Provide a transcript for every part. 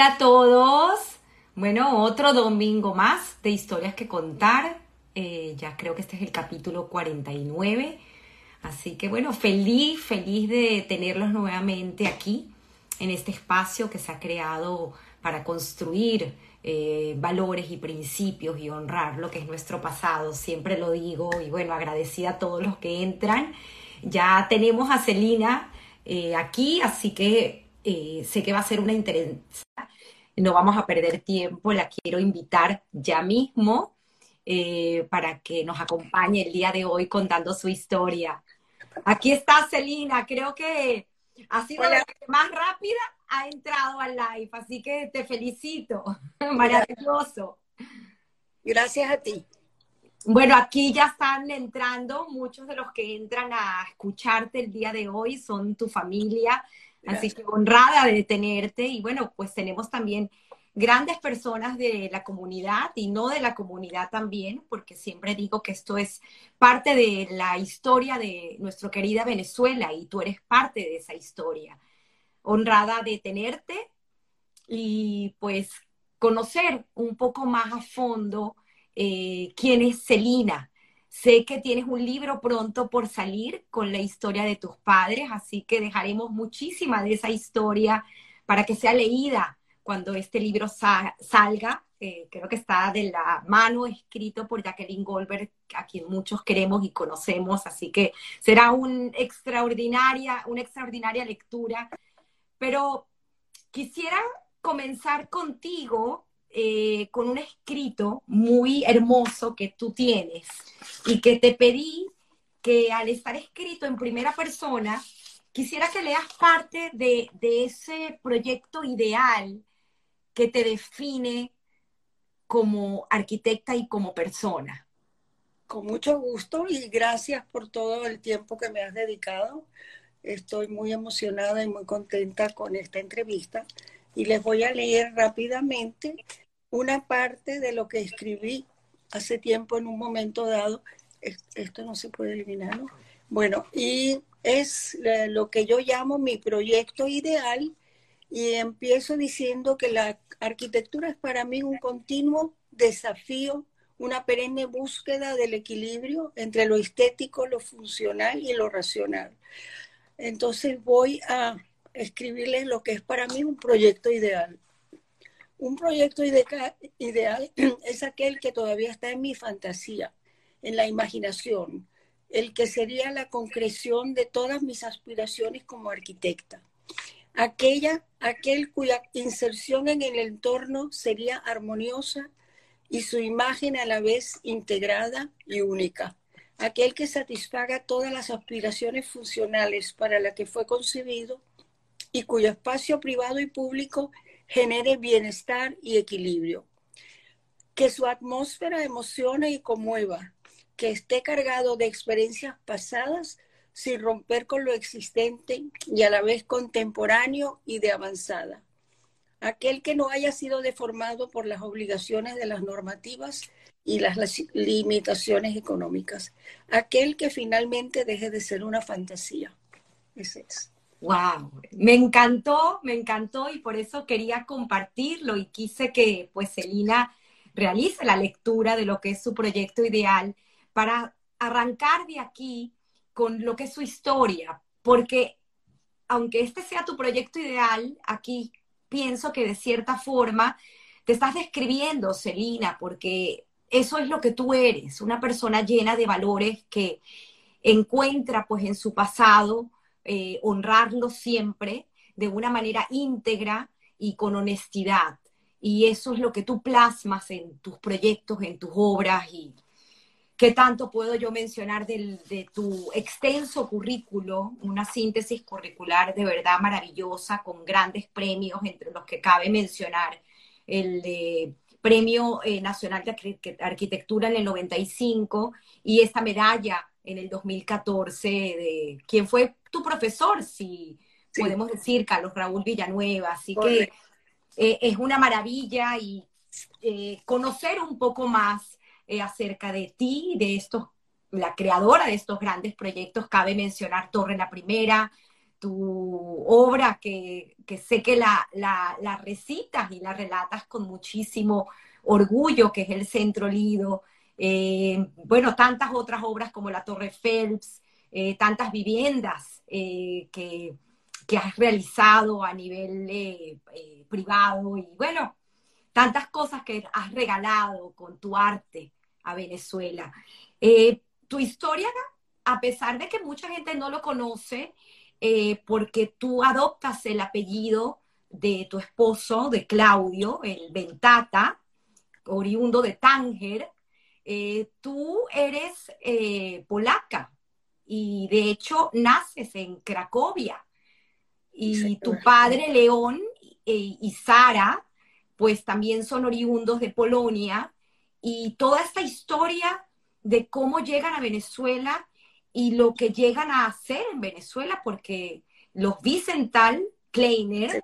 Hola a todos. Bueno, otro domingo más de historias que contar. Eh, ya creo que este es el capítulo 49. Así que bueno, feliz, feliz de tenerlos nuevamente aquí en este espacio que se ha creado para construir eh, valores y principios y honrar lo que es nuestro pasado. Siempre lo digo y bueno, agradecida a todos los que entran. Ya tenemos a Celina eh, aquí, así que eh, sé que va a ser una interesante. No vamos a perder tiempo, la quiero invitar ya mismo eh, para que nos acompañe el día de hoy contando su historia. Aquí está Celina, creo que ha sido la que más rápida ha entrado al live, así que te felicito, maravilloso. Gracias a ti. Bueno, aquí ya están entrando, muchos de los que entran a escucharte el día de hoy son tu familia, Así que honrada de tenerte y bueno, pues tenemos también grandes personas de la comunidad y no de la comunidad también, porque siempre digo que esto es parte de la historia de nuestra querida Venezuela y tú eres parte de esa historia. Honrada de tenerte y pues conocer un poco más a fondo eh, quién es Celina, Sé que tienes un libro pronto por salir con la historia de tus padres, así que dejaremos muchísima de esa historia para que sea leída cuando este libro salga. Eh, creo que está de la mano escrito por Jacqueline Goldberg, a quien muchos queremos y conocemos, así que será un extraordinaria, una extraordinaria lectura. Pero quisiera comenzar contigo eh, con un escrito muy hermoso que tú tienes y que te pedí que al estar escrito en primera persona, quisiera que leas parte de, de ese proyecto ideal que te define como arquitecta y como persona. Con mucho gusto y gracias por todo el tiempo que me has dedicado. Estoy muy emocionada y muy contenta con esta entrevista y les voy a leer rápidamente una parte de lo que escribí hace tiempo en un momento dado. Esto no se puede eliminar, ¿no? Bueno, y es lo que yo llamo mi proyecto ideal y empiezo diciendo que la arquitectura es para mí un continuo desafío, una perenne búsqueda del equilibrio entre lo estético, lo funcional y lo racional. Entonces voy a escribirles lo que es para mí un proyecto ideal. Un proyecto ideal es aquel que todavía está en mi fantasía, en la imaginación, el que sería la concreción de todas mis aspiraciones como arquitecta. Aquella, aquel cuya inserción en el entorno sería armoniosa y su imagen a la vez integrada y única. Aquel que satisfaga todas las aspiraciones funcionales para las que fue concebido y cuyo espacio privado y público genere bienestar y equilibrio. Que su atmósfera emocione y conmueva, que esté cargado de experiencias pasadas sin romper con lo existente y a la vez contemporáneo y de avanzada. Aquel que no haya sido deformado por las obligaciones de las normativas y las limitaciones económicas. Aquel que finalmente deje de ser una fantasía. Ese es. Wow, me encantó, me encantó y por eso quería compartirlo y quise que pues Celina realice la lectura de lo que es su proyecto ideal para arrancar de aquí con lo que es su historia, porque aunque este sea tu proyecto ideal, aquí pienso que de cierta forma te estás describiendo, Celina, porque eso es lo que tú eres, una persona llena de valores que encuentra pues en su pasado eh, honrarlo siempre de una manera íntegra y con honestidad. Y eso es lo que tú plasmas en tus proyectos, en tus obras y qué tanto puedo yo mencionar de tu extenso currículo, una síntesis curricular de verdad maravillosa con grandes premios, entre los que cabe mencionar el de Premio eh, Nacional de Arquitectura en el 95 y esta medalla en el 2014 de quién fue tu profesor, si podemos decir, Carlos Raúl Villanueva. Así que eh, es una maravilla y eh, conocer un poco más eh, acerca de ti, de estos, la creadora de estos grandes proyectos. Cabe mencionar Torre la Primera, tu obra que, sé que la, la, recitas y la relatas con muchísimo orgullo, que es el Centro Lido. Eh, bueno, tantas otras obras como la Torre Phelps, eh, tantas viviendas eh, que, que, has realizado a nivel privado y bueno, tantas cosas que has regalado con tu arte a Venezuela. tu historia, a pesar de que mucha gente no lo conoce, porque tú adoptas el apellido de tu esposo, de Claudio, el Ventata, oriundo de Tánger. Eh, tú eres eh, polaca y de hecho naces en Cracovia. Y tu padre León y Sara, pues también son oriundos de Polonia. Y toda esta historia de cómo llegan a Venezuela y lo que llegan a hacer en Venezuela, porque los Vicental Kleiner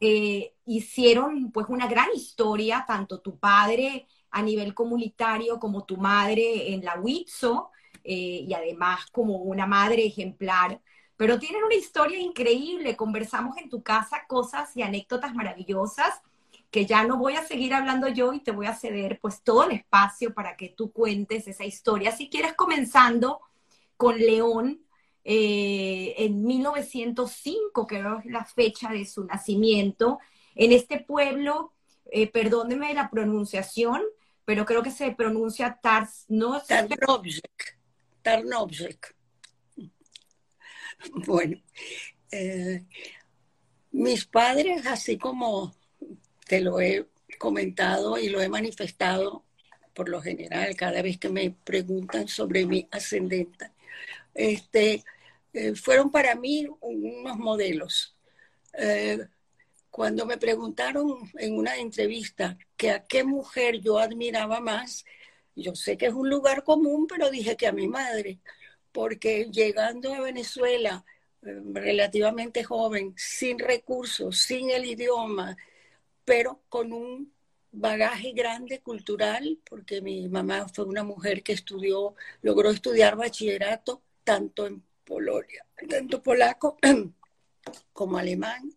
eh, hicieron pues una gran historia, tanto tu padre a nivel comunitario como tu madre en la WITSO, eh, y además como una madre ejemplar. Pero tienen una historia increíble, conversamos en tu casa cosas y anécdotas maravillosas que ya no voy a seguir hablando yo y te voy a ceder pues todo el espacio para que tú cuentes esa historia. Si quieres comenzando con León eh, en 1905, que es la fecha de su nacimiento, en este pueblo, eh, perdóneme la pronunciación, pero creo que se pronuncia Tars, no Tarnovsek. Tarnovsek. Bueno, eh, mis padres, así como te lo he comentado y lo he manifestado por lo general cada vez que me preguntan sobre mi ascendente, este, eh, fueron para mí unos modelos. Eh, cuando me preguntaron en una entrevista que a qué mujer yo admiraba más, yo sé que es un lugar común, pero dije que a mi madre, porque llegando a Venezuela eh, relativamente joven, sin recursos, sin el idioma, pero con un bagaje grande cultural, porque mi mamá fue una mujer que estudió, logró estudiar bachillerato tanto en Polonia, tanto polaco como alemán.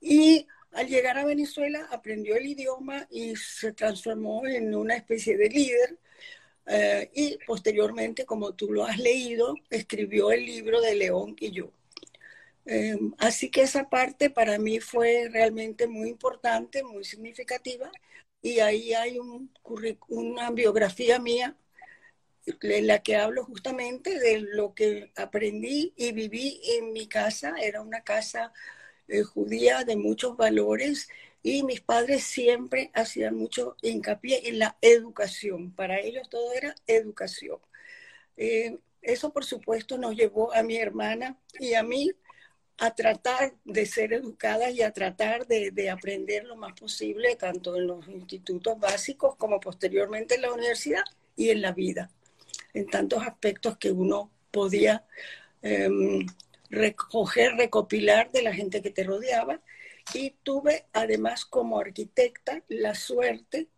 Y al llegar a Venezuela aprendió el idioma y se transformó en una especie de líder. Eh, y posteriormente, como tú lo has leído, escribió el libro de León y yo. Eh, así que esa parte para mí fue realmente muy importante, muy significativa. Y ahí hay un, una biografía mía en la que hablo justamente de lo que aprendí y viví en mi casa. Era una casa eh, judía de muchos valores y mis padres siempre hacían mucho hincapié en la educación. Para ellos todo era educación. Eh, eso, por supuesto, nos llevó a mi hermana y a mí a tratar de ser educadas y a tratar de, de, aprender lo más posible, tanto en los institutos básicos como posteriormente en la universidad y en la vida en tantos aspectos que uno podía em, recoger, recopilar de la gente que te rodeaba. Y tuve además como arquitecta la suerte,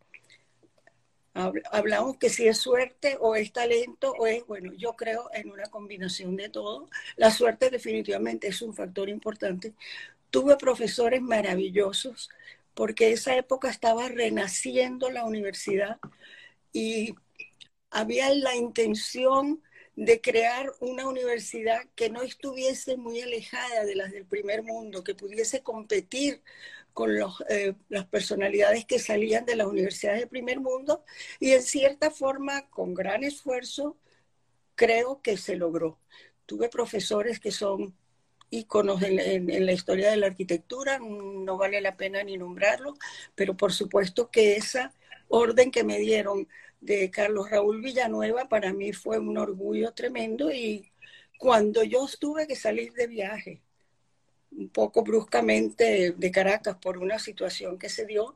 hablamos que si es suerte o es talento o es, bueno, yo creo en una combinación de todo. La suerte definitivamente es un factor importante. Tuve profesores maravillosos porque esa época estaba renaciendo la universidad y había la intención de crear una universidad que no estuviese muy alejada de las del primer mundo, que pudiese competir con eh, las personalidades que salían de las universidades del primer mundo y en cierta forma, con gran esfuerzo, creo que se logró. Tuve profesores que son íconos en, la historia de la arquitectura, no vale la pena ni nombrarlo, pero por supuesto que esa orden que me dieron de Carlos Raúl Villanueva para mí fue un orgullo tremendo y cuando yo tuve que salir de viaje, un poco bruscamente de Caracas por una situación que se dio,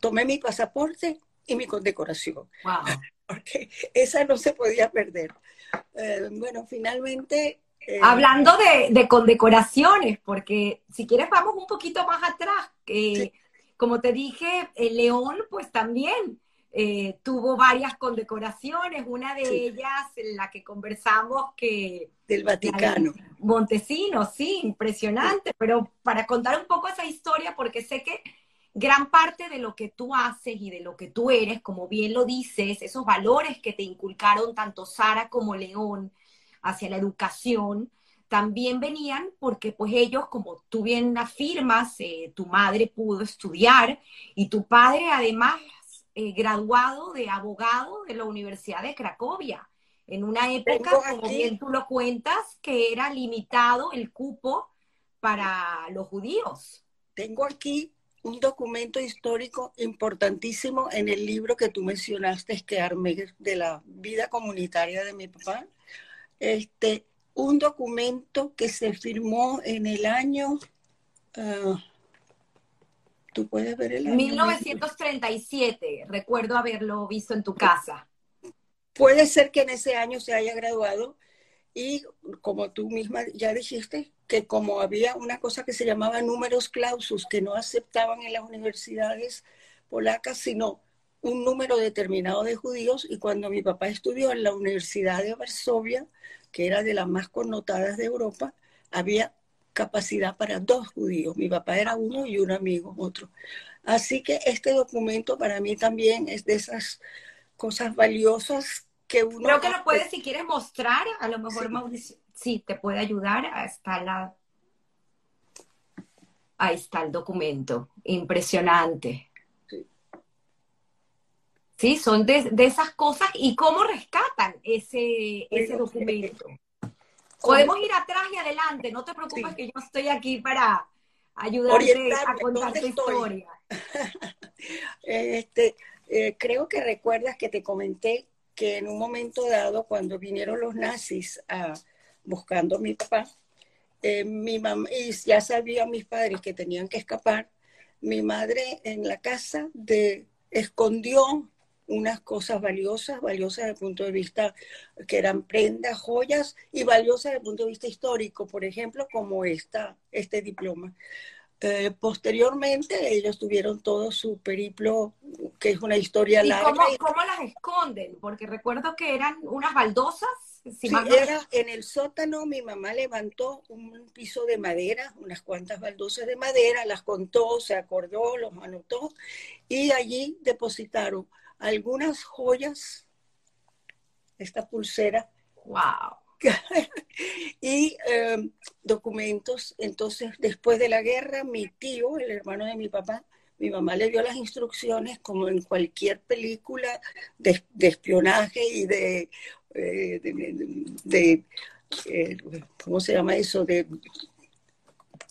tomé mi pasaporte y mi condecoración. Porque esa no se podía perder. Eh, bueno, finalmente... Eh, Hablando de, condecoraciones, porque si quieres vamos un poquito más atrás. que Como te dije, el León, pues también eh, tuvo varias condecoraciones, una de ellas, en la que conversamos, que... Del Vaticano. Montesino, sí, impresionante, pero para contar un poco esa historia, porque sé que gran parte de lo que tú haces y de lo que tú eres, como bien lo dices, esos valores que te inculcaron tanto Sara como León hacia la educación, también venían porque pues ellos, como tú bien afirmas, eh, tu madre pudo estudiar y tu padre además eh, graduado de abogado de la Universidad de Cracovia, en una época, como bien tú lo cuentas, que era limitado el cupo para los judíos. Tengo aquí un documento histórico importantísimo en el libro que tú mencionaste, que armé de la vida comunitaria de mi papá. Este, un documento que se firmó en el año, uh, tú puedes ver el año. 1937, recuerdo haberlo visto en tu casa. Puede ser que en ese año se haya graduado y como tú misma ya dijiste, que como había una cosa que se llamaba números clausus que no aceptaban en las universidades polacas, sino un número determinado de judíos y cuando mi papá estudió en la Universidad de Varsovia, que era de las más connotadas de Europa, había capacidad para dos judíos. Mi papá era uno y un amigo otro. Así que este documento para mí también es de esas cosas valiosas que uno... Creo que lo puedes, si quieres mostrar, a lo mejor Mauricio, sí, te puede ayudar. Está la... Ahí está el documento. Impresionante. Sí, son de, esas cosas y cómo rescatan ese, ese documento. Podemos ir atrás y adelante, no te preocupes que yo estoy aquí para ayudarte a contar tu historia. este, eh, creo que recuerdas que te comenté que en un momento dado, cuando vinieron los nazis a, buscando a mi papá, eh, mi mamá, y ya sabían mis padres que tenían que escapar, mi madre en la casa de, escondió unas cosas valiosas, valiosas desde el punto de vista que eran prendas, joyas y valiosas desde el punto de vista histórico, por ejemplo, como esta, este diploma. Eh, posteriormente ellos tuvieron todo su periplo, que es una historia ¿Y larga. Cómo, cómo las esconden? Porque recuerdo que eran unas baldosas. sí, era en el sótano, mi mamá levantó un piso de madera, unas cuantas baldosas de madera, las contó, se acordó, los anotó, y allí depositaron algunas joyas, esta pulsera. ¡Wow! y em, documentos. Entonces, después de la guerra, mi tío, el hermano de mi papá, mi mamá le dio las instrucciones, como en cualquier película de, espionaje y de, eh, de, eh, ¿cómo se llama eso? De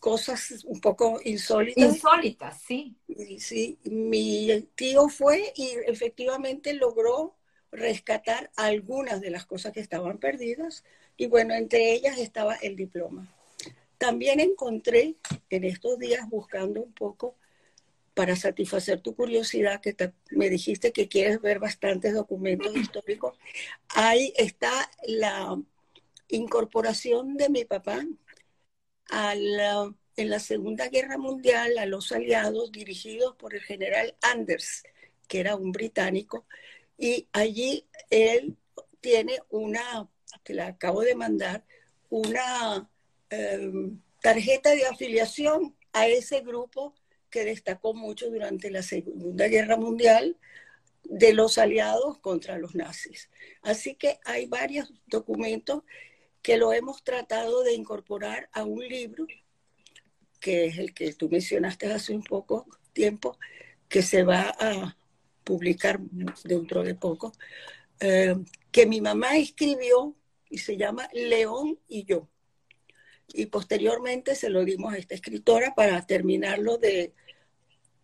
cosas un poco insólitas. Insólitas, sí. Sí, mi tío fue y efectivamente logró rescatar algunas de las cosas que estaban perdidas y bueno, entre ellas estaba el diploma. También encontré en estos días buscando un poco para satisfacer tu curiosidad, que me dijiste que quieres ver bastantes documentos históricos, ahí está la incorporación de mi papá a en la Segunda Guerra Mundial a los aliados dirigidos por el general Anders, que era un británico, y allí él tiene una, te la acabo de mandar, una em, tarjeta de afiliación a ese grupo que destacó mucho durante la Segunda Guerra Mundial de los aliados contra los nazis. Así que hay varios documentos que lo hemos tratado de incorporar a un libro, que es el que tú mencionaste hace un poco tiempo, que se va a publicar dentro de poco, eh, que mi mamá escribió y se llama León y yo. Y posteriormente se lo dimos a esta escritora para terminarlo de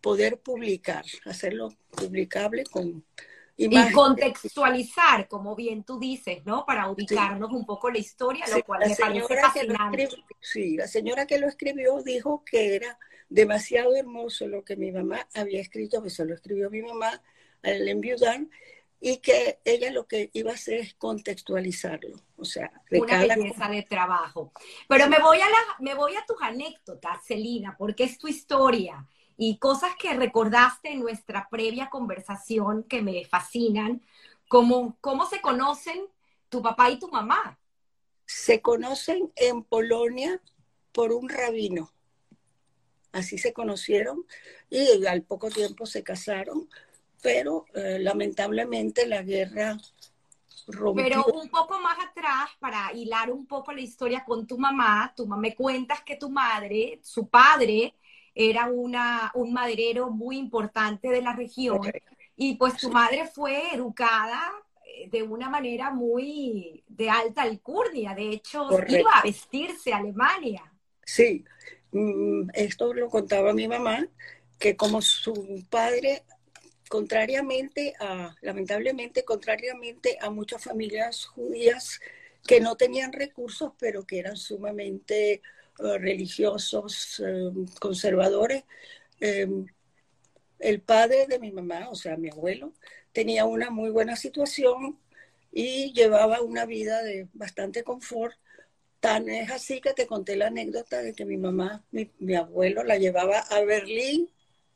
poder publicar, hacerlo publicable con y contextualizar, como bien tú dices, ¿no? Para ubicarnos un poco la historia, lo cual me parece fascinante. sí, la señora que lo escribió dijo que era demasiado hermoso lo que mi mamá había escrito, que se lo escribió mi mamá al enviudar, y que ella lo que iba a hacer es contextualizarlo, o sea, de una belleza de trabajo. Pero me voy a la, me voy a tus anécdotas, Celina, porque es tu historia y cosas que recordaste en nuestra previa conversación que me fascinan, como cómo se conocen tu papá y tu mamá. Se conocen en Polonia por un rabino. Así se conocieron y al poco tiempo se casaron, pero eh, lamentablemente la guerra rompió. Pero un poco más atrás, para hilar un poco la historia con tu mamá, tu mamá me cuentas que tu madre, su padre, era una, un maderero muy importante de la región y pues tu madre fue educada eh, de una manera muy de alta alcurnia, de hecho iba a vestirse a Alemania. Sí, mm, esto lo contaba mi mamá, que como su padre, contrariamente a, lamentablemente, contrariamente a muchas familias judías que no tenían recursos, pero que eran sumamente religiosos, eh, conservadores, el padre de mi mamá, o sea, mi abuelo, tenía una muy buena situación y llevaba una vida de bastante confort. Tan es así que te conté la anécdota de que mi mamá, mi, abuelo, la llevaba a Berlín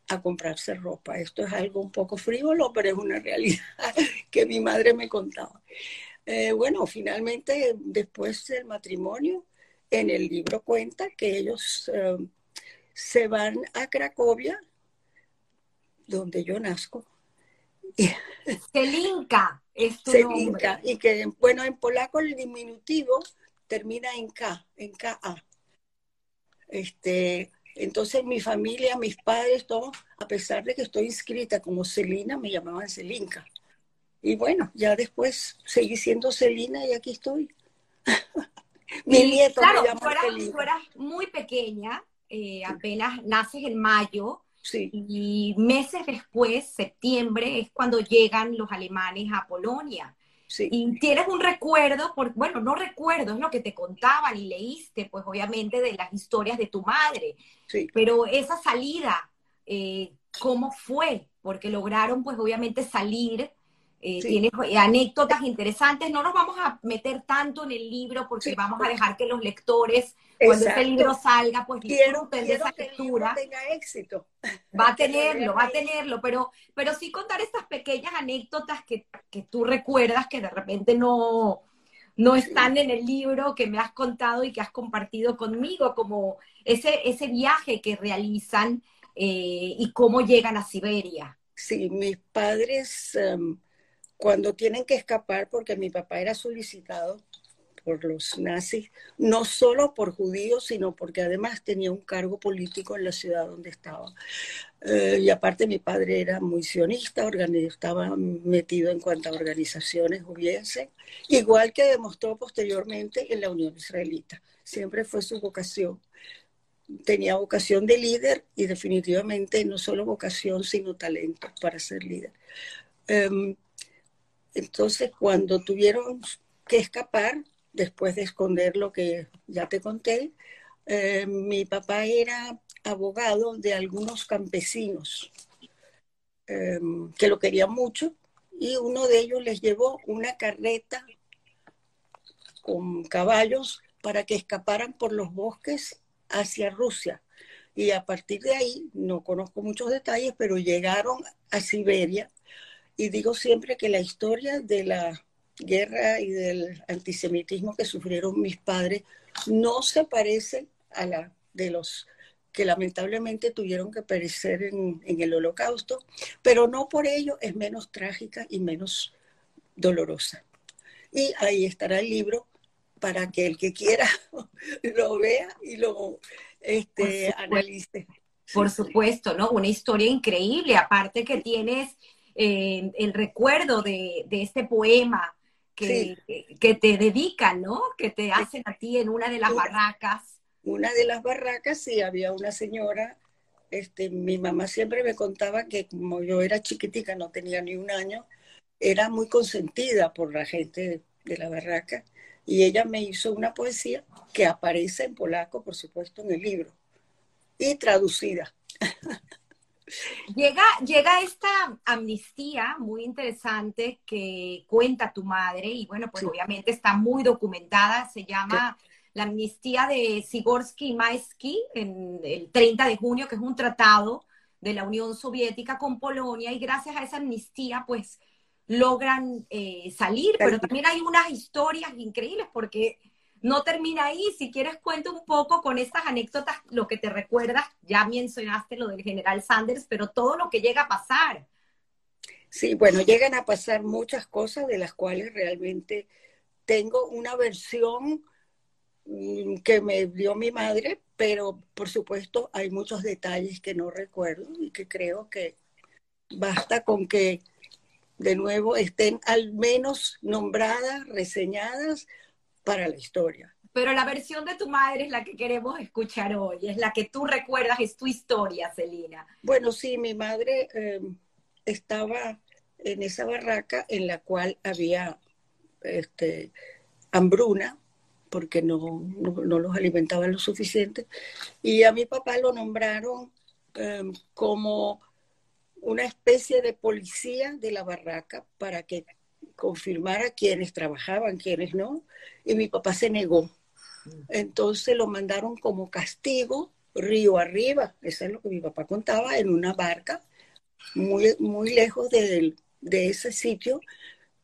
a comprarse ropa. Esto es algo un poco frívolo, pero es una realidad que mi madre me contaba. Eh, bueno, finalmente, después del matrimonio, en el libro cuenta que ellos eh, se van a Cracovia donde yo nazco. Selinka es tu Selinka, y que, bueno, en polaco el diminutivo termina en K, en KA. Este, entonces mi familia, mis padres, todos, a pesar de que estoy inscrita como Celina, me llamaban Selinka. Y bueno, ya después seguí siendo Celina y aquí estoy. mi nieto claro, me tú eras, muy pequeña, eh, apenas naces en mayo, y meses después, septiembre, es cuando llegan los alemanes a Polonia. Y tienes un recuerdo, por, bueno, no recuerdo, es lo que te contaban y leíste, pues obviamente de las historias de tu madre. Pero esa salida, eh, ¿cómo fue? Porque lograron, pues obviamente salir eh, tienes anécdotas interesantes. No nos vamos a meter tanto en el libro porque vamos a dejar que los lectores, cuando este libro salga, pues disfruten de esa lectura. tenga éxito. Va a tenerlo, va a tenerlo, pero, pero sí contar estas pequeñas anécdotas que, que tú recuerdas que de repente no, no están en el libro que me has contado y que has compartido conmigo, como ese, ese viaje que realizan eh, y cómo llegan a Siberia. Sí, mis padres em, cuando tienen que escapar, porque mi papá era solicitado por los nazis, no solo por judíos, sino porque además tenía un cargo político en la ciudad donde estaba. Eh, y aparte mi padre era muy sionista, estaba metido en cuantas organizaciones hubiese, igual que demostró posteriormente en la Unión Israelita. Siempre fue su vocación. Tenía vocación de líder y definitivamente no solo vocación, sino talento para ser líder. Em, entonces, cuando tuvieron que escapar, después de esconder lo que ya te conté, eh, mi papá era abogado de algunos campesinos eh, que lo querían mucho y uno de ellos les llevó una carreta con caballos para que escaparan por los bosques hacia Rusia. Y a partir de ahí, no conozco muchos detalles, pero llegaron a Siberia y digo siempre que la historia de la guerra y del antisemitismo que sufrieron mis padres no se parece a la de los que lamentablemente tuvieron que perecer en, el holocausto, pero no por ello es menos trágica y menos dolorosa. Y ahí estará el libro para que el que quiera lo vea y lo este, analice. Por supuesto, ¿no? Una historia increíble, aparte que tienes eh, el recuerdo de, este poema que, que, te dedican, ¿no? Que te hacen a ti en una de las barracas. Una de las barracas, sí, había una señora, este, mi mamá siempre me contaba que como yo era chiquitica, no tenía ni un año, era muy consentida por la gente de la barraca y ella me hizo una poesía que aparece en polaco, por supuesto, en el libro y traducida. Llega, llega esta amnistía muy interesante que cuenta tu madre y bueno, pues obviamente está muy documentada, se llama la amnistía de Sigorsky y Maesky en el 30 de junio, que es un tratado de la Unión Soviética con Polonia. Y gracias a esa amnistía pues logran eh, salir, pero también hay unas historias increíbles porque no termina ahí. Si quieres, cuento un poco con estas anécdotas, lo que te recuerdas. Ya mencionaste lo del general Sanders, pero todo lo que llega a pasar. Sí, bueno, llegan a pasar muchas cosas de las cuales realmente tengo una versión mm, que me dio mi madre, pero por supuesto hay muchos detalles que no recuerdo y que creo que basta con que de nuevo estén al menos nombradas, reseñadas para la historia. Pero la versión de tu madre es la que queremos escuchar hoy, es la que tú recuerdas, es tu historia, Celina. Bueno, sí, mi madre eh, estaba en esa barraca en la cual había este, hambruna, porque no, no, los alimentaban lo suficiente, y a mi papá lo nombraron eh, como una especie de policía de la barraca para que confirmara quiénes trabajaban, quiénes no, y mi papá se negó. Entonces lo mandaron como castigo río arriba, eso es lo que mi papá contaba, en una barca muy, muy lejos de, de ese sitio,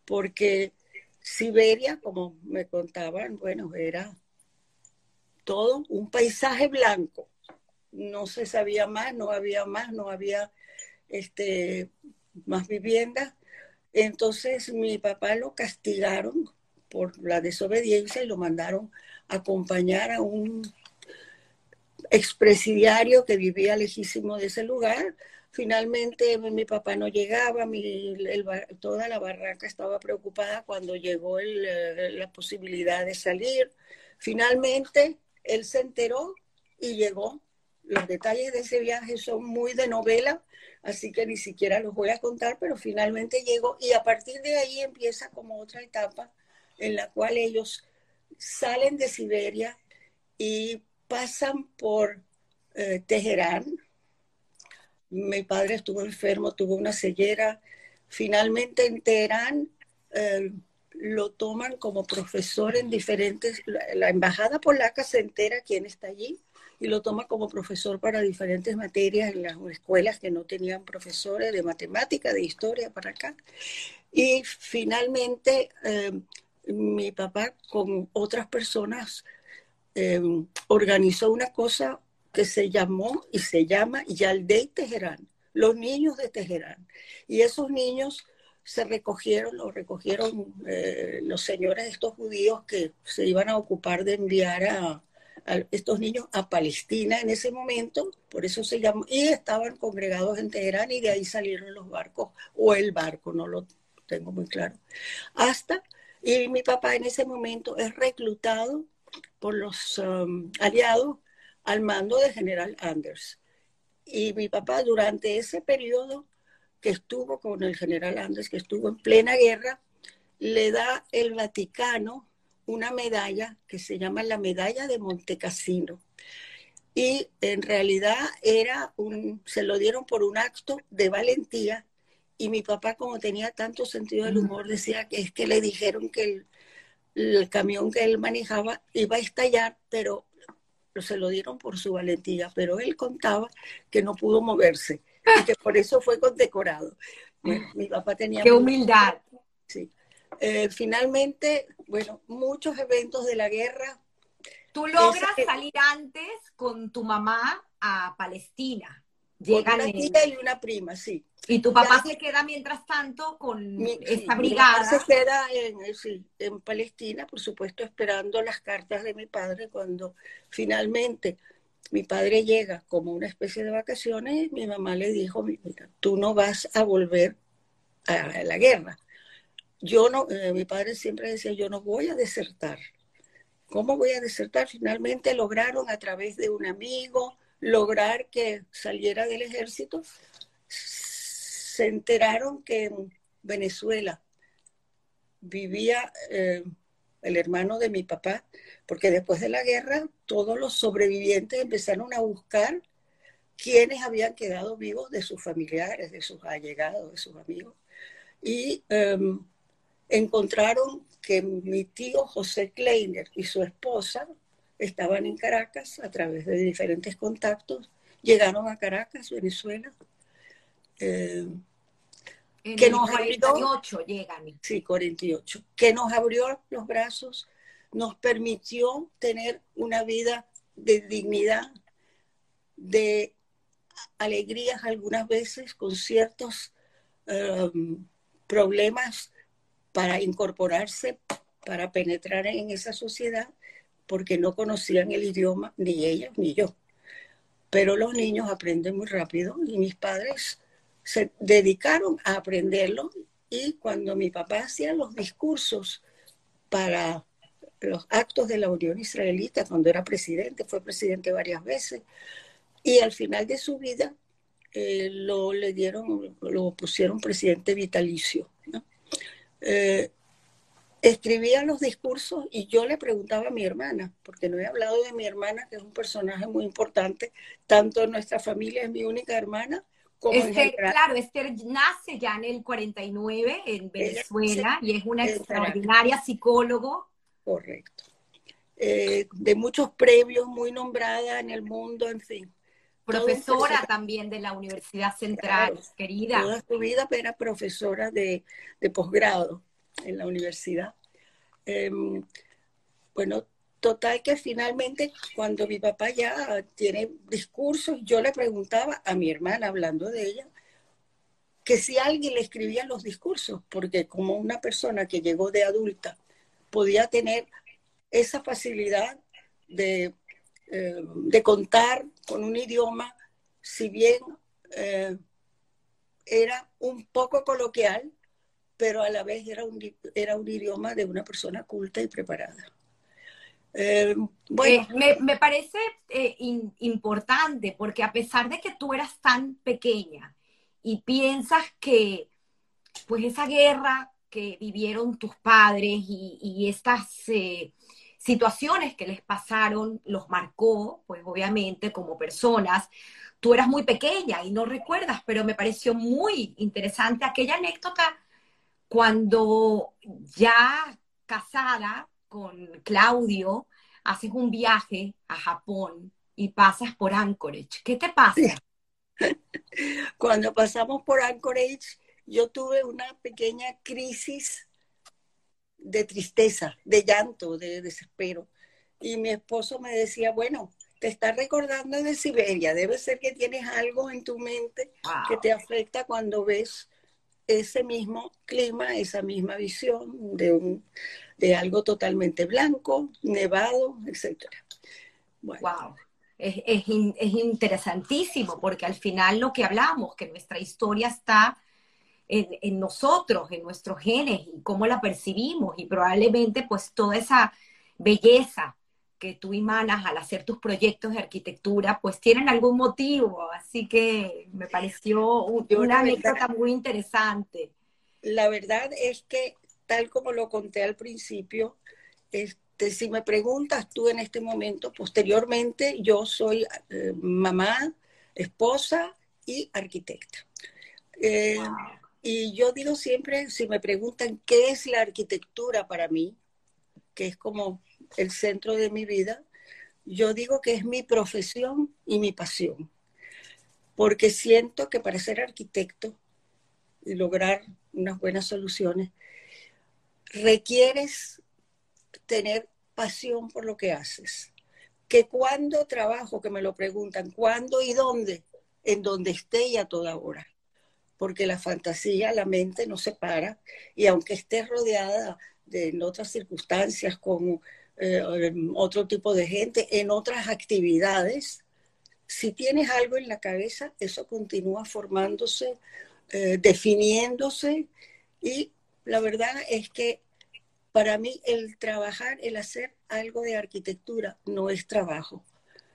porque Siberia, como me contaban, bueno, era todo un paisaje blanco. No se sabía más, no había más, no había este, más viviendas. Entonces mi papá lo castigaron por la desobediencia y lo mandaron a acompañar a un expresidiario que vivía lejísimo de ese lugar. Finalmente mi papá no llegaba, toda la barraca estaba preocupada cuando llegó eh, la posibilidad de salir. Finalmente él se enteró y llegó. Los detalles de ese viaje son muy de novela, así que ni siquiera los voy a contar, pero finalmente llegó y a partir de ahí empieza como otra etapa en la cual ellos salen de Siberia y pasan por eh, Teherán. Mi padre estuvo enfermo, tuvo una ceguera. Finalmente en Teherán eh, lo toman como profesor en diferentes, la embajada polaca se entera quién está allí y lo toma como profesor para diferentes materias en las escuelas que no tenían profesores de matemática, de historia para acá. Y finalmente eh, mi papá con otras personas eh, organizó una cosa que se llamó y se llama Yaldei Teherán, los niños de Teherán. Y esos niños se recogieron, los recogieron eh, los señores estos judíos que se iban a ocupar de enviar a, estos niños a Palestina en ese momento, por eso se llamó, y estaban congregados en Teherán y de ahí salieron los barcos, o el barco, no lo tengo muy claro. Hasta, y mi papá en ese momento es reclutado por los um, aliados al mando de General Anders. Y mi papá durante ese periodo que estuvo con el general Anders, que estuvo en plena guerra, le da el Vaticano una medalla que se llama la medalla de Montecassino. Y en realidad era un, se lo dieron por un acto de valentía. Y mi papá, como tenía tanto sentido del humor, decía que es que le dijeron que el, el camión que él manejaba iba a estallar, pero se lo dieron por su valentía. Pero él contaba que no pudo moverse y que por eso fue condecorado. mi papá tenía... ¡Qué humildad! Sí. Eh, finalmente, bueno, muchos eventos de la guerra. Tú logras salir antes con tu mamá a Palestina. Llegan una tía y una prima, sí. Y tu papá se queda mientras tanto con esta brigada. se queda en, en Palestina, por supuesto, esperando las cartas de mi padre cuando finalmente mi padre llega como una especie de vacaciones. Mi mamá le dijo, mira, tú no vas a volver a la guerra yo no, eh, mi padre siempre decía, yo no voy a desertar. ¿Cómo voy a desertar? Finalmente lograron a través de un amigo lograr que saliera del ejército. Se enteraron que en Venezuela vivía eh, el hermano de mi papá, porque después de la guerra todos los sobrevivientes empezaron a buscar quiénes habían quedado vivos de sus familiares, de sus allegados, de sus amigos. Y em, encontraron que mi tío José Kleiner y su esposa estaban en Caracas a través de diferentes contactos. Llegaron a Caracas, Venezuela, Eh, que nos 48 abrió, llegan. Sí, 48. Que nos abrió los brazos, nos permitió tener una vida de dignidad, de alegrías algunas veces, con ciertos um, problemas para incorporarse, para penetrar en esa sociedad, porque no conocían el idioma, ni ellas ni yo. Pero los niños aprenden muy rápido y mis padres se dedicaron a aprenderlo y cuando mi papá hacía los discursos para los actos de la Unión Israelita, cuando era presidente, fue presidente varias veces, y al final de su vida eh, lo le dieron, lo pusieron presidente vitalicio. Eh, escribía los discursos y yo le preguntaba a mi hermana, porque no he hablado de mi hermana, que es un personaje muy importante, tanto en nuestra familia, es mi única hermana, Esther, claro, Esther nace ya en el 49 en Venezuela y es una extraordinaria psicólogo. Correcto. Eh, de muchos premios, muy nombrada en el mundo, en fin. Profesora también de la Universidad Central, querida. Toda su vida era profesora de, posgrado en la universidad. Em, bueno, Total que finalmente cuando mi papá ya tiene discursos, yo le preguntaba a mi hermana, hablando de ella, que si alguien le escribía los discursos, porque como una persona que llegó de adulta podía tener esa facilidad de, eh, contar con un idioma, si bien eh, era un poco coloquial, pero a la vez era un, era un idioma de una persona culta y preparada. Eh, bueno. Eh, me, parece importante porque a pesar de que tú eras tan pequeña y piensas que pues esa guerra que vivieron tus padres y, estas situaciones que les pasaron los marcó, pues obviamente como personas, tú eras muy pequeña y no recuerdas, pero me pareció muy interesante aquella anécdota cuando ya casada con Claudio, haces un viaje a Japón y pasas por Anchorage. ¿Qué te pasa? Cuando pasamos por Anchorage, yo tuve una pequeña crisis de tristeza, de llanto, de desespero. Y mi esposo me decía, bueno, te estás recordando de Siberia, debe ser que tienes algo en tu mente que te afecta cuando ves ese mismo clima, esa misma visión de un de algo totalmente blanco, nevado, etc. Wow. Es, es, interesantísimo porque al final lo que hablamos, que nuestra historia está en, en, nosotros, en nuestros genes y cómo la percibimos y probablemente pues toda esa belleza que tú emanas al hacer tus proyectos de arquitectura, pues tienen algún motivo. Así que me pareció una anécdota muy interesante. La verdad es que tal como lo conté al principio, este, si me preguntas tú en este momento, posteriormente yo soy eh, mamá, esposa y arquitecta. Eh, y yo digo siempre, si me preguntan qué es la arquitectura para mí, que es como el centro de mi vida, yo digo que es mi profesión y mi pasión, porque siento que para ser arquitecto y lograr unas buenas soluciones, requieres tener pasión por lo que haces. Que cuando trabajo, que me lo preguntan, ¿cuándo y dónde? En donde esté y a toda hora. Porque la fantasía, la mente no se para y aunque esté rodeada de en otras circunstancias con eh, otro tipo de gente, en otras actividades, si tienes algo en la cabeza, eso continúa formándose, eh, definiéndose y la verdad es que para mí el trabajar, el hacer algo de arquitectura no es trabajo,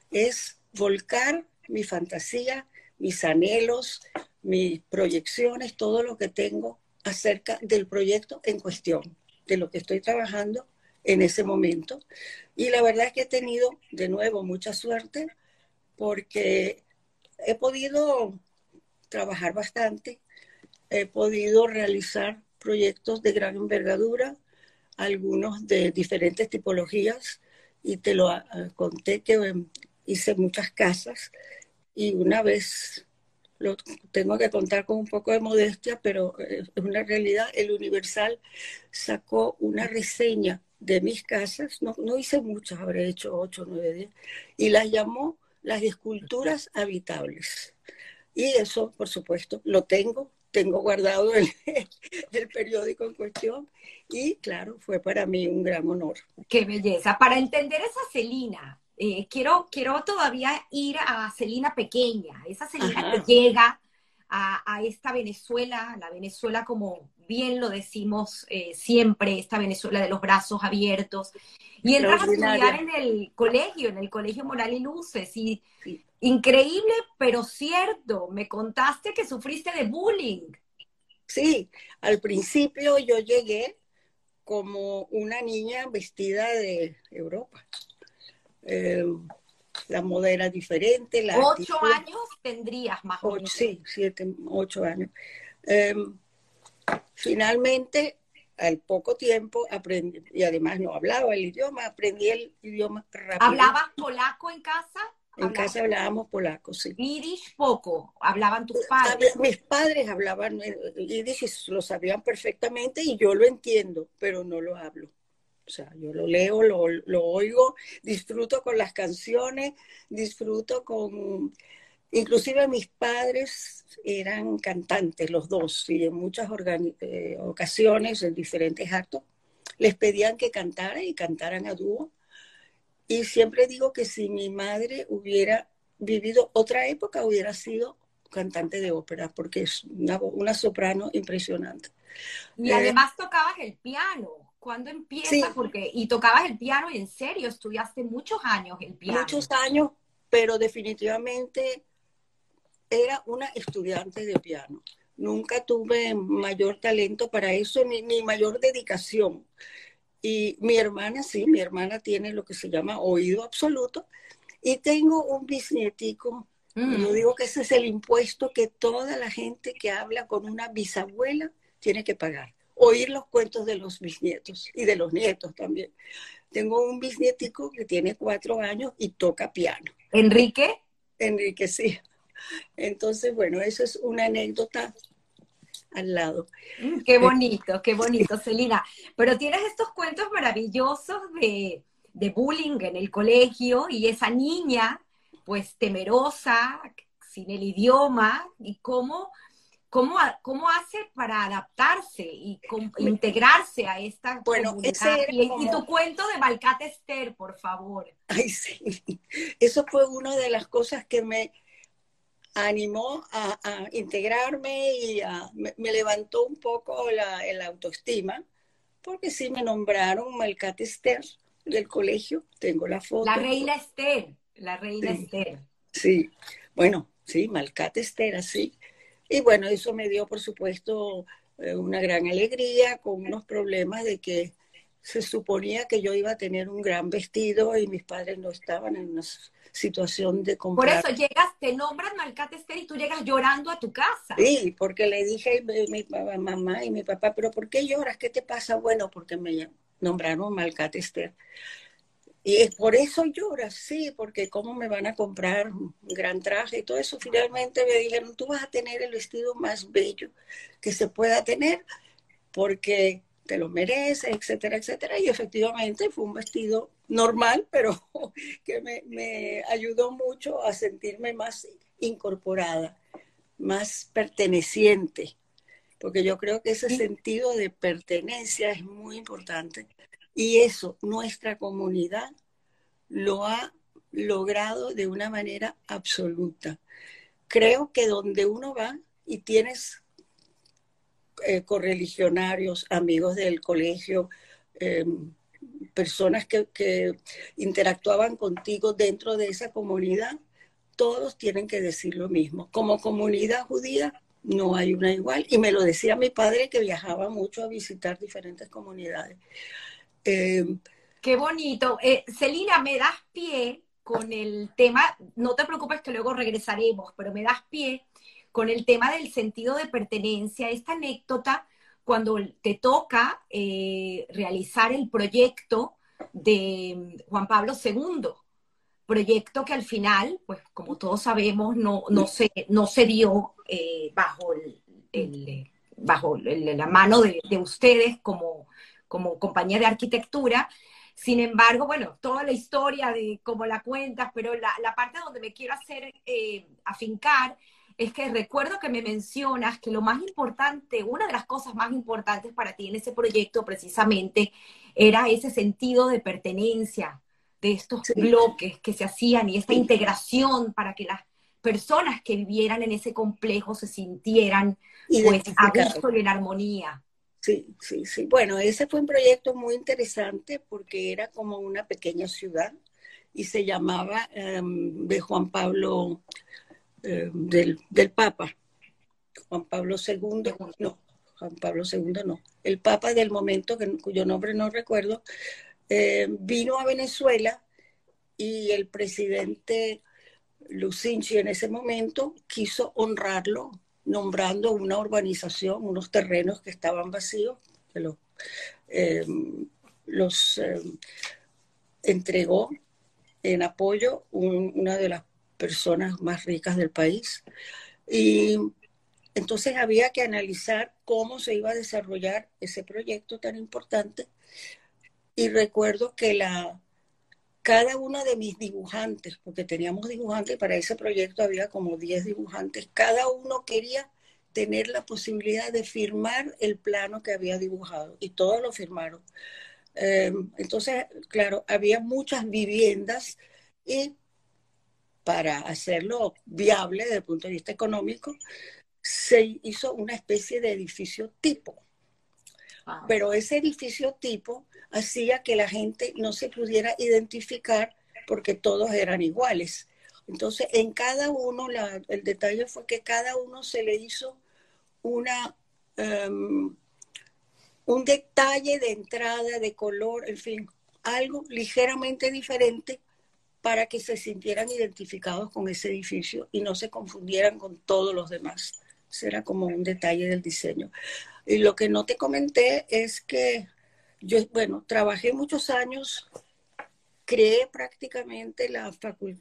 es volcar mi fantasía, mis anhelos, mis proyecciones, todo lo que tengo acerca del proyecto en cuestión, de lo que estoy trabajando en ese momento. Y la verdad es que he tenido de nuevo mucha suerte porque he podido trabajar bastante, he podido realizar proyectos de gran envergadura, algunos de diferentes tipologías, y te lo ah, conté que em, hice muchas casas, y una vez lo tengo que contar con un poco de modestia, pero eh, es una realidad. El Universal sacó una reseña de mis casas, no, no hice muchas, habré hecho ocho nueve días, y las llamó las esculturas habitables. Y eso, por supuesto, lo tengo, tengo guardado el, el, periódico en cuestión y claro, fue para mí un gran honor. Qué belleza. Para entender esa Celina, eh, quiero, quiero todavía ir a Celina pequeña, esa Celina que llega a, a, esta Venezuela, la Venezuela como bien lo decimos eh, siempre, esta Venezuela de los brazos abiertos. Y entras a estudiar en el colegio, en el Colegio Moral y Luces, y increíble, pero cierto, me contaste que sufriste de bullying. Sí, al principio yo llegué como una niña vestida de Europa. Eh, la moda era diferente. La ¿Ocho años tendrías más o menos? Sí, siete, ocho años. Eh, finalmente, al poco tiempo, aprendí, y además no hablaba el idioma, aprendí el idioma rápido. ¿Hablabas polaco en casa? En casa hablábamos polaco, sí. Yiddish poco, hablaban tus padres. Mis padres hablaban yiddish y lo sabían perfectamente y yo lo entiendo, pero no lo hablo. O sea, yo lo leo, lo, lo oigo, disfruto con las canciones, disfruto con Inclusive mis padres eran cantantes, los dos, y en muchas eh, ocasiones, en diferentes actos, les pedían que cantaran y cantaran a dúo. Y siempre digo que si mi madre hubiera vivido otra época, hubiera sido cantante de ópera, porque es una, soprano impresionante. Y además tocabas el piano. ¿Cuándo empiezas? Porque, y tocabas el piano y en serio, estudiaste muchos años el piano. Muchos años, pero definitivamente era una estudiante de piano. Nunca tuve mayor talento para eso ni, mayor dedicación. Y mi hermana, sí, mi hermana tiene lo que se llama oído absoluto. Y tengo un bisnietico. Mm. Yo digo que ese es el impuesto que toda la gente que habla con una bisabuela tiene que pagar. Oír los cuentos de los bisnietos y de los nietos también. Tengo un bisnietico que tiene cuatro años y toca piano. ¿Enrique? Enrique, sí. Entonces, bueno, eso es una anécdota al lado. Mm, qué bonito, qué bonito, Celina. Pero tienes estos cuentos maravillosos de, bullying en el colegio y esa niña, pues temerosa, sin el idioma, y cómo, cómo, cómo hace para adaptarse y integrarse a esta bueno, comunidad. Y, y, tu cuento de Malcat Esther, por favor. Ay, sí. Eso fue una de las cosas que me animó a, integrarme y me, levantó un poco la, autoestima, porque sí me nombraron Malcat Esther del colegio, tengo la foto. La reina Esther, la reina Esther. Sí, bueno, sí, Malcat Esther, así. Y bueno, eso me dio, por supuesto, eh, una gran alegría con unos problemas de que se suponía que yo iba a tener un gran vestido y mis padres no estaban en una situación de comprar. Por eso llegas, te nombran Malcat Esther y tú llegas llorando a tu casa. Sí, porque le dije a mi mamá y mi papá, pero ¿por qué lloras? ¿Qué te pasa? Bueno, porque me nombraron Malcat Esther. Y es por eso lloras, sí, porque cómo me van a comprar un gran traje y todo eso. Finalmente me dijeron, tú vas a tener el vestido más bello que se pueda tener, porque te lo mereces, etcétera, etcétera. Y efectivamente fue un vestido normal, pero que me, ayudó mucho a sentirme más incorporada, más perteneciente, porque yo creo que ese sentido de pertenencia es muy importante. Y eso, nuestra comunidad lo ha logrado de una manera absoluta. Creo que donde uno va y tienes eh, correligionarios, amigos del colegio, em, personas que, interactuaban contigo dentro de esa comunidad, todos tienen que decir lo mismo. Como comunidad judía no hay una igual. Y me lo decía mi padre que viajaba mucho a visitar diferentes comunidades. Em, Qué bonito. Eh, Celina, me das pie con el tema, no te preocupes que luego regresaremos, pero me das pie con el tema del sentido de pertenencia, esta anécdota cuando te toca eh, realizar el proyecto de Juan Pablo II. proyecto que al final, pues como todos sabemos, no, no, se, no se dio eh, bajo, el, bajo la mano de, ustedes como, como compañía de arquitectura. Sin embargo, bueno, toda la historia de cómo la cuentas, pero la, la parte donde me quiero hacer eh, afincar es que recuerdo que me mencionas que lo más importante, una de las cosas más importantes para ti en ese proyecto precisamente era ese sentido de pertenencia de estos bloques que se hacían y esta integración para que las personas que vivieran en ese complejo se sintieran pues a gusto y en armonía. Sí, sí, sí. Bueno, ese fue un proyecto muy interesante porque era como una pequeña ciudad y se llamaba em, de Juan Pablo, em, del, del Papa, Juan Pablo II, no, Juan Pablo II no, el Papa del momento, cuyo nombre no recuerdo, eh, vino a Venezuela y el presidente Lucinchi en ese momento quiso honrarlo nombrando una urbanización, unos terrenos que estaban vacíos, que los, los eh, entregó en apoyo una de las personas más ricas del país. Y entonces había que analizar cómo se iba a desarrollar ese proyecto tan importante y recuerdo que la, cada uno de mis dibujantes, porque teníamos dibujantes, para ese proyecto había como 10 dibujantes, cada uno quería tener la posibilidad de firmar el plano que había dibujado y todos lo firmaron. Eh, entonces, claro, había muchas viviendas y para hacerlo viable desde el punto de vista económico, se hizo una especie de edificio tipo. Pero ese edificio tipo hacía que la gente no se pudiera identificar porque todos eran iguales. Entonces, en cada uno, el detalle fue que cada uno se le hizo una, em, un detalle de entrada, de color, en fin, algo ligeramente diferente para que se sintieran identificados con ese edificio y no se confundieran con todos los demás. Será como un detalle del diseño. Y lo que no te comenté es que yo, bueno, trabajé muchos años, creé prácticamente la,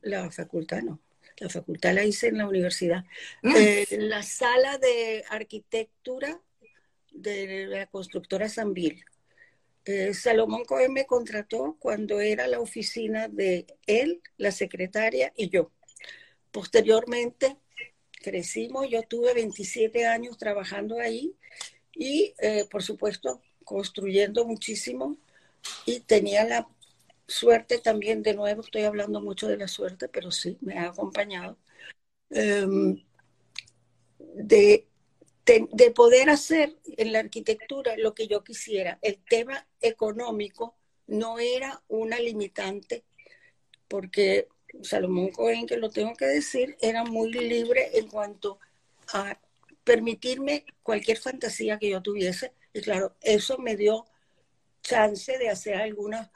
la facultad, no, la facultad la hice en la universidad, mm. eh, la sala de arquitectura de la constructora Sanville. Eh, Salomón Cohen me contrató cuando era la oficina de él, la secretaria y yo. Posteriormente crecimos, yo tuve 27 años trabajando ahí y, eh, por supuesto, construyendo muchísimo y tenía la suerte también, de nuevo estoy hablando mucho de la suerte, pero sí, me ha acompañado, em, de, de, poder hacer en la arquitectura lo que yo quisiera. El tema económico no era una limitante, porque Salomón Cohen, que lo tengo que decir, era muy libre en cuanto a permitirme cualquier fantasía que yo tuviese y claro, eso me dio chance de hacer algunas,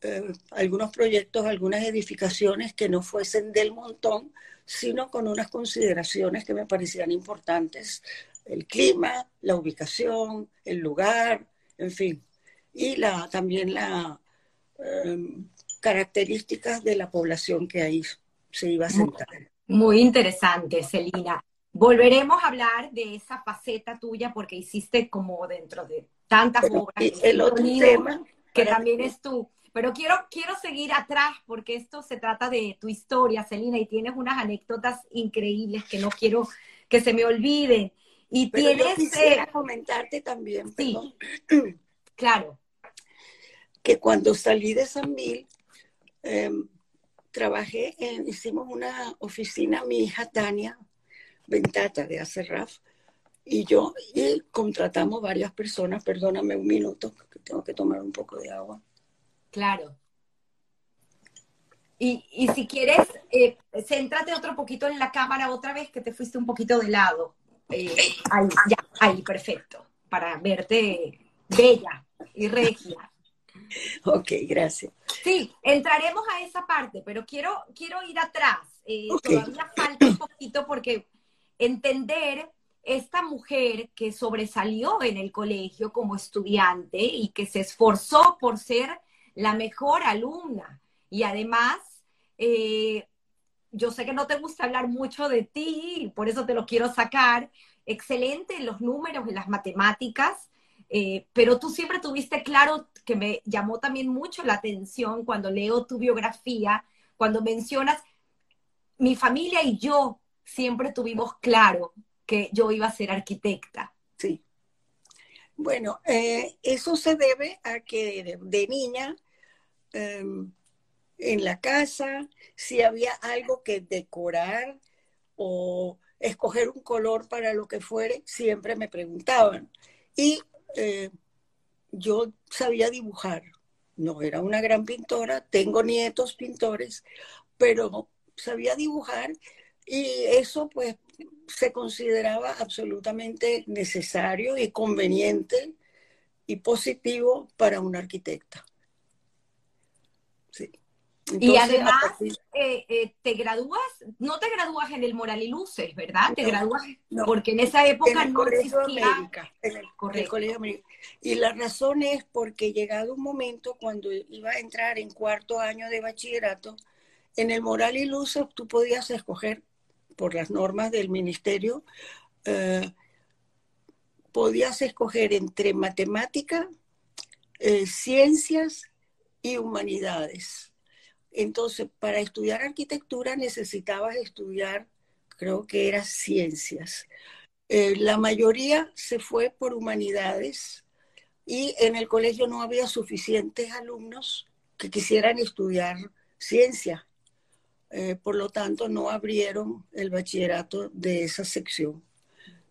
eh, algunos proyectos, algunas edificaciones que no fuesen del montón, sino con unas consideraciones que me parecían importantes. El clima, la ubicación, el lugar, en fin. Y la, también las em, características de la población que ahí se iba a sentar. Muy interesante, Celina. Volveremos a hablar de esa faceta tuya porque hiciste como dentro de tantas obras. el otro tema que también es tú. Pero quiero, quiero seguir atrás porque esto se trata de tu historia, Celina, y tienes unas anécdotas increíbles que no quiero que se me olviden. Y tienes. Yo quisiera comentarte también, sí, claro. Que cuando salí de San Mil, em, trabajé, en, hicimos una oficina, mi hija Tania, Ventata de Acerraf y yo, y contratamos varias personas, perdóname un minuto, que tengo que tomar un poco de agua. Claro. Y, y si quieres, eh, céntrate otro poquito en la cámara otra vez, que te fuiste un poquito de lado. Eh, ahí, ya, ahí, perfecto, para verte bella y regia. Ok, gracias. Sí, entraremos a esa parte, pero quiero, quiero ir atrás. Eh, todavía falta un poquito porque entender esta mujer que sobresalió en el colegio como estudiante y que se esforzó por ser la mejor alumna y además eh, yo sé que no te gusta hablar mucho de ti, por eso te lo quiero sacar. Excelente en los números, en las matemáticas, eh, pero tú siempre tuviste claro que me llamó también mucho la atención cuando leo tu biografía, cuando mencionas, mi familia y yo siempre tuvimos claro que yo iba a ser arquitecta. Sí. Bueno, eh, eso se debe a que de, niña em, en la casa, si había algo que decorar o escoger un color para lo que fuere, siempre me preguntaban. Y eh, yo sabía dibujar. No era una gran pintora, tengo nietos pintores, pero sabía dibujar y eso pues se consideraba absolutamente necesario y conveniente y positivo para un arquitecta. Y además, eh, eh, te gradúas, no te gradúas en el Moral y Luces, ¿verdad? te gradúas porque en esa época no existía. en el, Colegio América. Y la razón es porque llegado un momento cuando iba a entrar en cuarto año de bachillerato, en el Moral y Luces tú podías escoger, por las normas del ministerio, eh, podías escoger entre matemática, ciencias y humanidades entonces, para estudiar arquitectura necesitabas estudiar, creo que era ciencias. Eh, la mayoría se fue por humanidades y en el colegio no había suficientes alumnos que quisieran estudiar ciencia. Eh, por lo tanto, no abrieron el bachillerato de esa sección.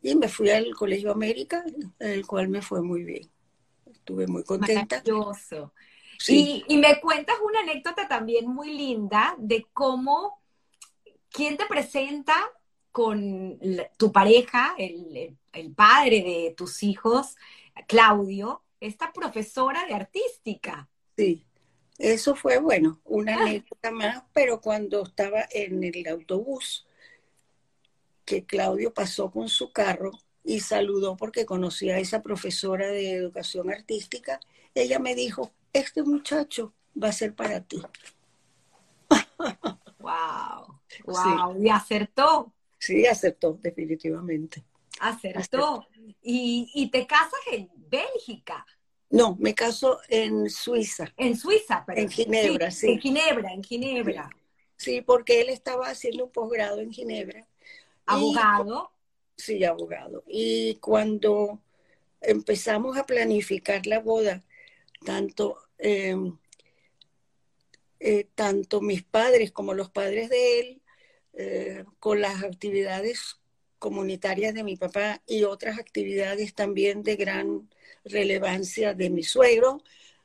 Y me fui al Colegio América, el cual me fue muy bien. Estuve muy contenta. Maravilloso. Y, me cuentas una anécdota también muy linda de cómo, ¿quién te presenta con tu pareja, el, padre de tus hijos, Claudio, esta profesora de artística? Sí, eso fue, bueno, una ah. anécdota más, pero cuando estaba en el autobús, que Claudio pasó con su carro y saludó porque conocía a esa profesora de educación artística, ella me dijo, este muchacho va a ser para ti. Wow, wow, y acertó. Sí, acertó, definitivamente. Acertó. Y, te casas en Bélgica. No, me caso en Suiza. En Suiza, pero. En Ginebra, sí, En Ginebra, en Ginebra. Sí, porque él estaba haciendo un posgrado en Ginebra. Abogado. sí, abogado. Y cuando empezamos a planificar la boda, tanto, em, eh, tanto mis padres como los padres de él, eh, con las actividades comunitarias de mi papá y otras actividades también de gran relevancia de mi suegro,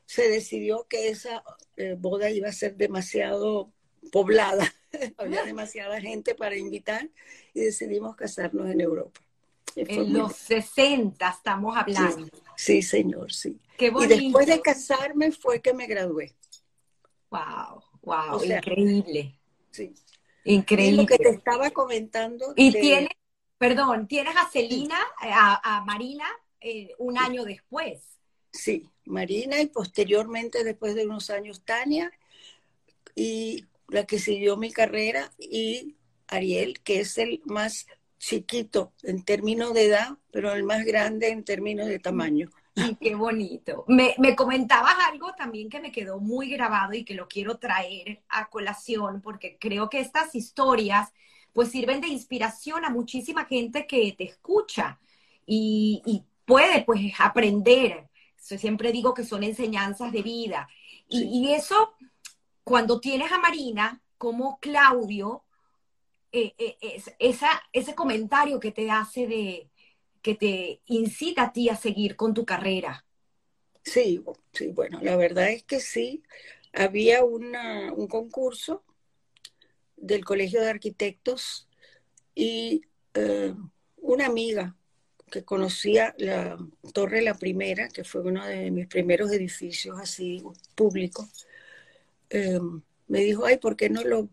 se decidió que esa eh, boda iba a ser demasiado poblada, había demasiada gente para invitar y decidimos casarnos en Europa. En los 60 estamos hablando. Sí, señor, sí. Y después de casarme fue que me gradué. Wow, wow, increíble. Sí. Increíble. lo que te estaba comentando. Y tienes, perdón, tienes a Celina, a, Marina, eh, un año después. Sí, Marina y posteriormente, después de unos años, Tania, y la que siguió mi carrera, y Ariel, que es el más chiquito en términos de edad, pero el más grande en términos de tamaño. Y qué bonito. Me, me, comentabas algo también que me quedó muy grabado y que lo quiero traer a colación porque creo que estas historias pues sirven de inspiración a muchísima gente que te escucha y, y puede pues aprender. Yo siempre digo que son enseñanzas de vida. Y, y eso, cuando tienes a Marina como Claudio, eh, eh, esa, ese comentario que te hace de, que te incita a ti a seguir con tu carrera. Sí, sí, bueno, la verdad es que sí. Había una, un concurso del Colegio de Arquitectos y eh, una amiga que conocía la Torre La Primera, que fue uno de mis primeros edificios así públicos, me dijo, ay, ¿por qué no lo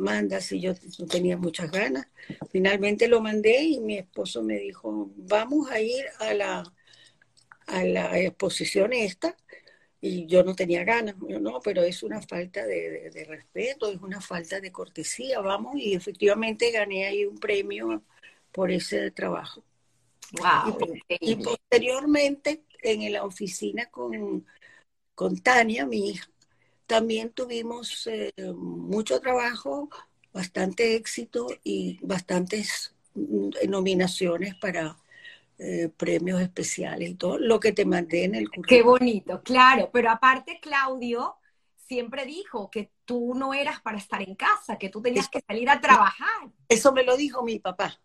manda si yo no tenía muchas ganas. Finalmente lo mandé y mi esposo me dijo, vamos a ir a la, a la exposición esta y yo no tenía ganas, no, pero es una falta de, respeto, es una falta de cortesía, vamos, y efectivamente gané ahí un premio por ese trabajo. Wow, y, posteriormente en la oficina con, con Tania, mi hija, también tuvimos eh, mucho trabajo, bastante éxito y bastantes mm, nominaciones para eh, premios especiales y todo lo que te mandé en el curso. Qué bonito, claro, pero aparte Claudio siempre dijo que tú no eras para estar en casa, que tú tenías que salir a trabajar. Eso me lo dijo mi papá.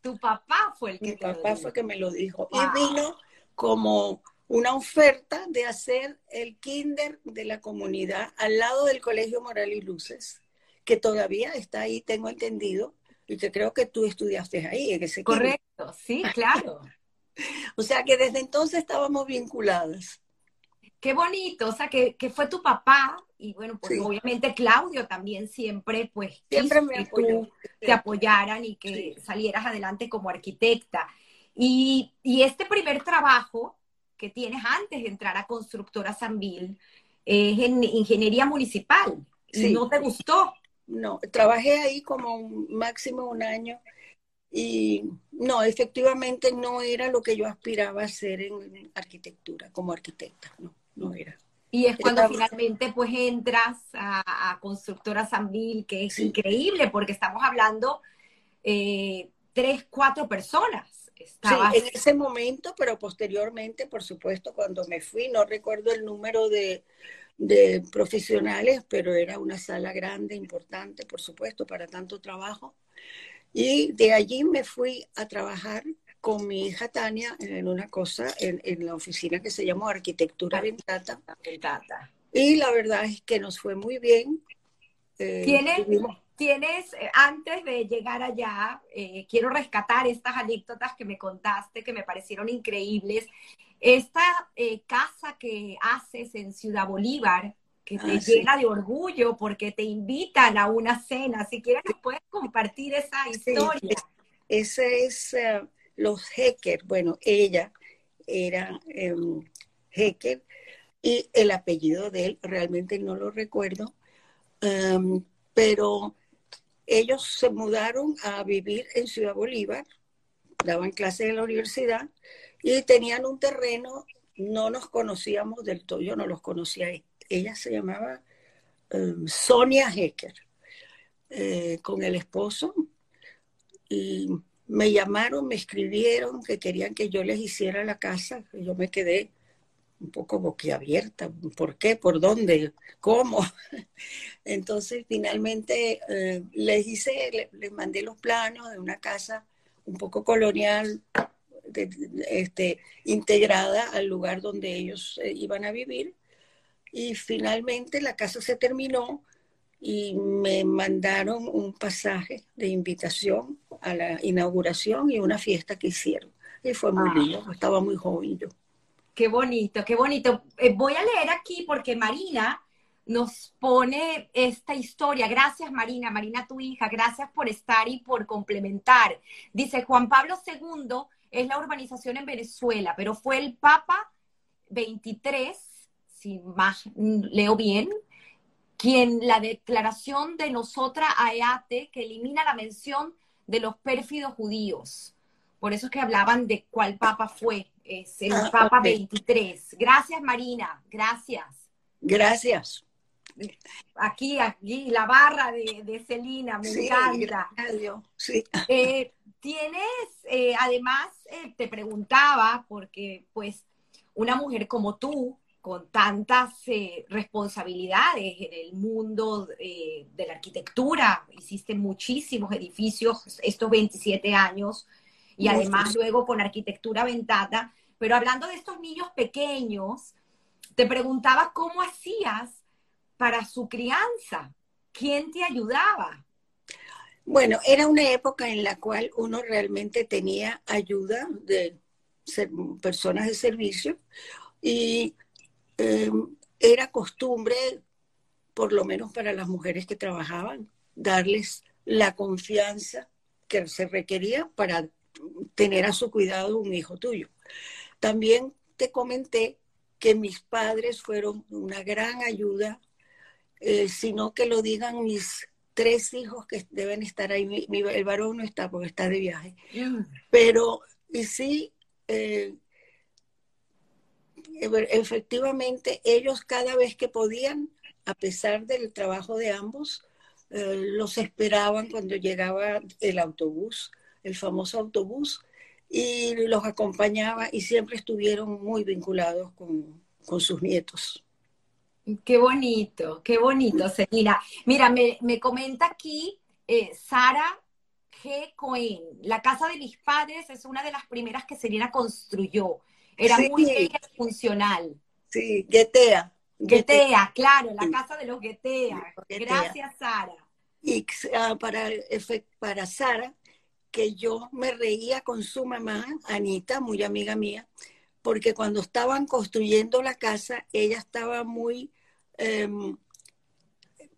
Tu papá fue el que Mi papá fue que me lo dijo. Y vino como una oferta de hacer el kinder de la comunidad al lado del Colegio Moral y Luces, que todavía está ahí, tengo entendido, y que creo que tú estudiaste ahí, en ese Correcto, sí, claro. O sea que desde entonces estábamos vinculadas. Qué bonito, o sea que, fue tu papá y bueno, pues obviamente Claudio también siempre pues siempre me que te apoyaran y que salieras adelante como arquitecta. Y, este primer trabajo que tienes antes de entrar a Constructora Sanvil es en ingeniería municipal. ¿No te gustó? No, trabajé ahí como máximo un año y no, efectivamente no era lo que yo aspiraba a hacer en arquitectura, como arquitecta, no, no era. Y es cuando finalmente pues entras a, Constructora Sanvil, que es increíble porque estamos hablando eh, tres, cuatro personas. Sí, en ese momento, pero posteriormente, por supuesto, cuando me fui, no recuerdo el número de, de profesionales, pero era una sala grande, importante, por supuesto, para tanto trabajo. Y de allí me fui a trabajar con mi hija Tania en una cosa, en, la oficina que se llamó Arquitectura Ventata. Y la verdad es que nos fue muy bien. Eh, ¿Tienes, eh, antes de llegar allá, eh, quiero rescatar estas anécdotas que me contaste, que me parecieron increíbles. Esta casa que haces en Ciudad Bolívar, que te ah, llena de orgullo porque te invitan a una cena. Si quieres, nos puedes compartir esa historia. ese es eh, los Hecker. Bueno, ella era um, Hecker y el apellido de él realmente no lo recuerdo, em, pero ellos se mudaron a vivir en Ciudad Bolívar, daban clases en la universidad y tenían un terreno, no nos conocíamos del todo, yo no los conocía. Ella se llamaba em, Sonia Hecker, eh, con el esposo, y me llamaron, me escribieron que querían que yo les hiciera la casa, yo me quedé un poco boquiabierta, ¿por qué? ¿Por dónde? ¿Cómo? Entonces finalmente eh, les hice, les, mandé los planos de una casa un poco colonial, este, integrada al lugar donde ellos eh, iban a vivir y finalmente la casa se terminó y me mandaron un pasaje de invitación a la inauguración y una fiesta que hicieron. Y fue muy ah. lindo, estaba muy joven yo. Qué bonito, qué bonito. Eh, voy a leer aquí porque Marina nos pone esta historia. Gracias Marina, Marina tu hija, gracias por estar y por complementar. Dice Juan Pablo II es la urbanización en Venezuela, pero fue el Papa 23 si más leo bien, quien la declaración de nosotras Aeate, que elimina la mención de los pérfidos judíos. Por eso es que hablaban de cuál papa fue, es el ah, Papa 23. Gracias, Marina, gracias. Gracias. Aquí, aquí, la barra de, de Celina, me encanta. Sí. Eh, tienes, eh, además, eh, te preguntaba, porque pues una mujer como tú, con tantas eh, responsabilidades en el mundo eh, de la arquitectura, hiciste muchísimos edificios estos 27 años y además luego con arquitectura ventata, pero hablando de estos niños pequeños, te preguntaba cómo hacías para su crianza, quién te ayudaba. Bueno, era una época en la cual uno realmente tenía ayuda de personas de servicio y Em, era costumbre, por lo menos para las mujeres que trabajaban, darles la confianza que se requería para tener a su cuidado un hijo tuyo. También te comenté que mis padres fueron una gran ayuda, eh, sino que lo digan mis tres hijos que deben estar ahí. el varón no está porque está de viaje. Mm. Pero, y sí, eh, efectivamente, ellos cada vez que podían, a pesar del trabajo de ambos, eh, los esperaban cuando llegaba el autobús, el famoso autobús, y los acompañaba y siempre estuvieron muy vinculados con, sus nietos. Qué bonito, qué bonito, Selina. Mira, me, comenta aquí eh, Sara G. Cohen. La casa de mis padres es una de las primeras que Selina construyó. Era muy funcional. Sí, Getea. Getea, claro, la casa de los Getea. Gracias, Sara. Y ah, para, para Sara, que yo me reía con su mamá, Anita, muy amiga mía, porque cuando estaban construyendo la casa, ella estaba muy em,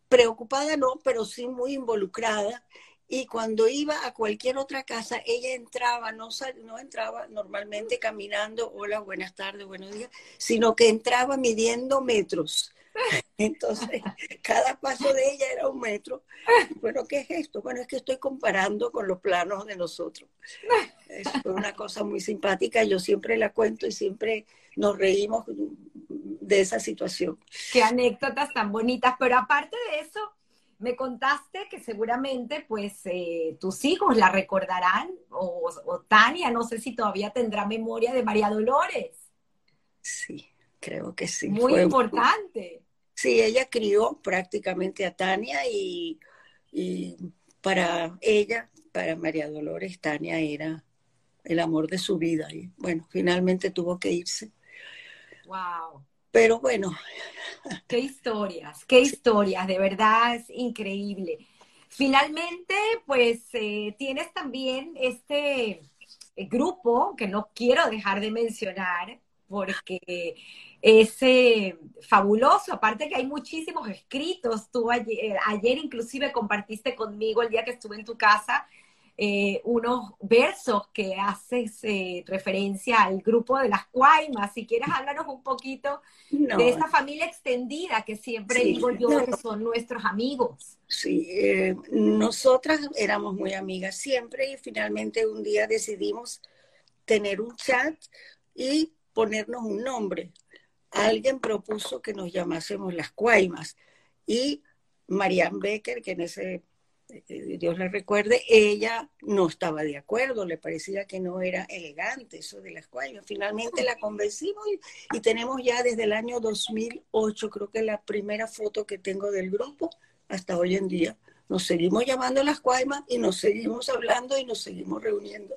preocupada, no, pero sí muy involucrada. Y cuando iba a cualquier otra casa, ella entraba, no, no entraba normalmente caminando, hola, buenas tardes, buenos días, sino que entraba midiendo metros. Entonces, cada paso de ella era un metro. Bueno, ¿qué es esto? Bueno, es que estoy comparando con los planos de nosotros. Es una cosa muy simpática. Yo siempre la cuento y siempre nos reímos de esa situación. Qué anécdotas tan bonitas. Pero aparte de eso, me contaste que seguramente pues eh, tus hijos la recordarán o, o Tania, no sé si todavía tendrá memoria de María Dolores. Sí, creo que sí. Muy importante. Sí, ella crió prácticamente a Tania y, para ella, para María Dolores, Tania era el amor de su vida. Y bueno, finalmente tuvo que irse. Wow. Pero bueno. Qué historias, qué historias, de verdad es increíble. Finalmente, pues eh, tienes también este eh, grupo que no quiero dejar de mencionar porque es eh, fabuloso, aparte que hay muchísimos escritos, tú ayer, inclusive compartiste conmigo el día que estuve en tu casa eh, unos versos que haces eh, referencia al grupo de las Cuaimas, si quieres háblanos un poquito de esa familia extendida que siempre digo yo que son nuestros amigos. Sí, nosotras éramos muy amigas siempre y finalmente un día decidimos tener un chat y ponernos un nombre alguien propuso que nos llamásemos las Cuaimas y Marianne Becker, que en ese, eh, Dios le recuerde, ella no estaba de acuerdo, le parecía que no era elegante eso de las Cuaimas. Finalmente la convencimos y, tenemos ya desde el año 2008, creo que la primera foto que tengo del grupo, hasta hoy en día nos seguimos llamando las Cuaimas y nos seguimos hablando y nos seguimos reuniendo.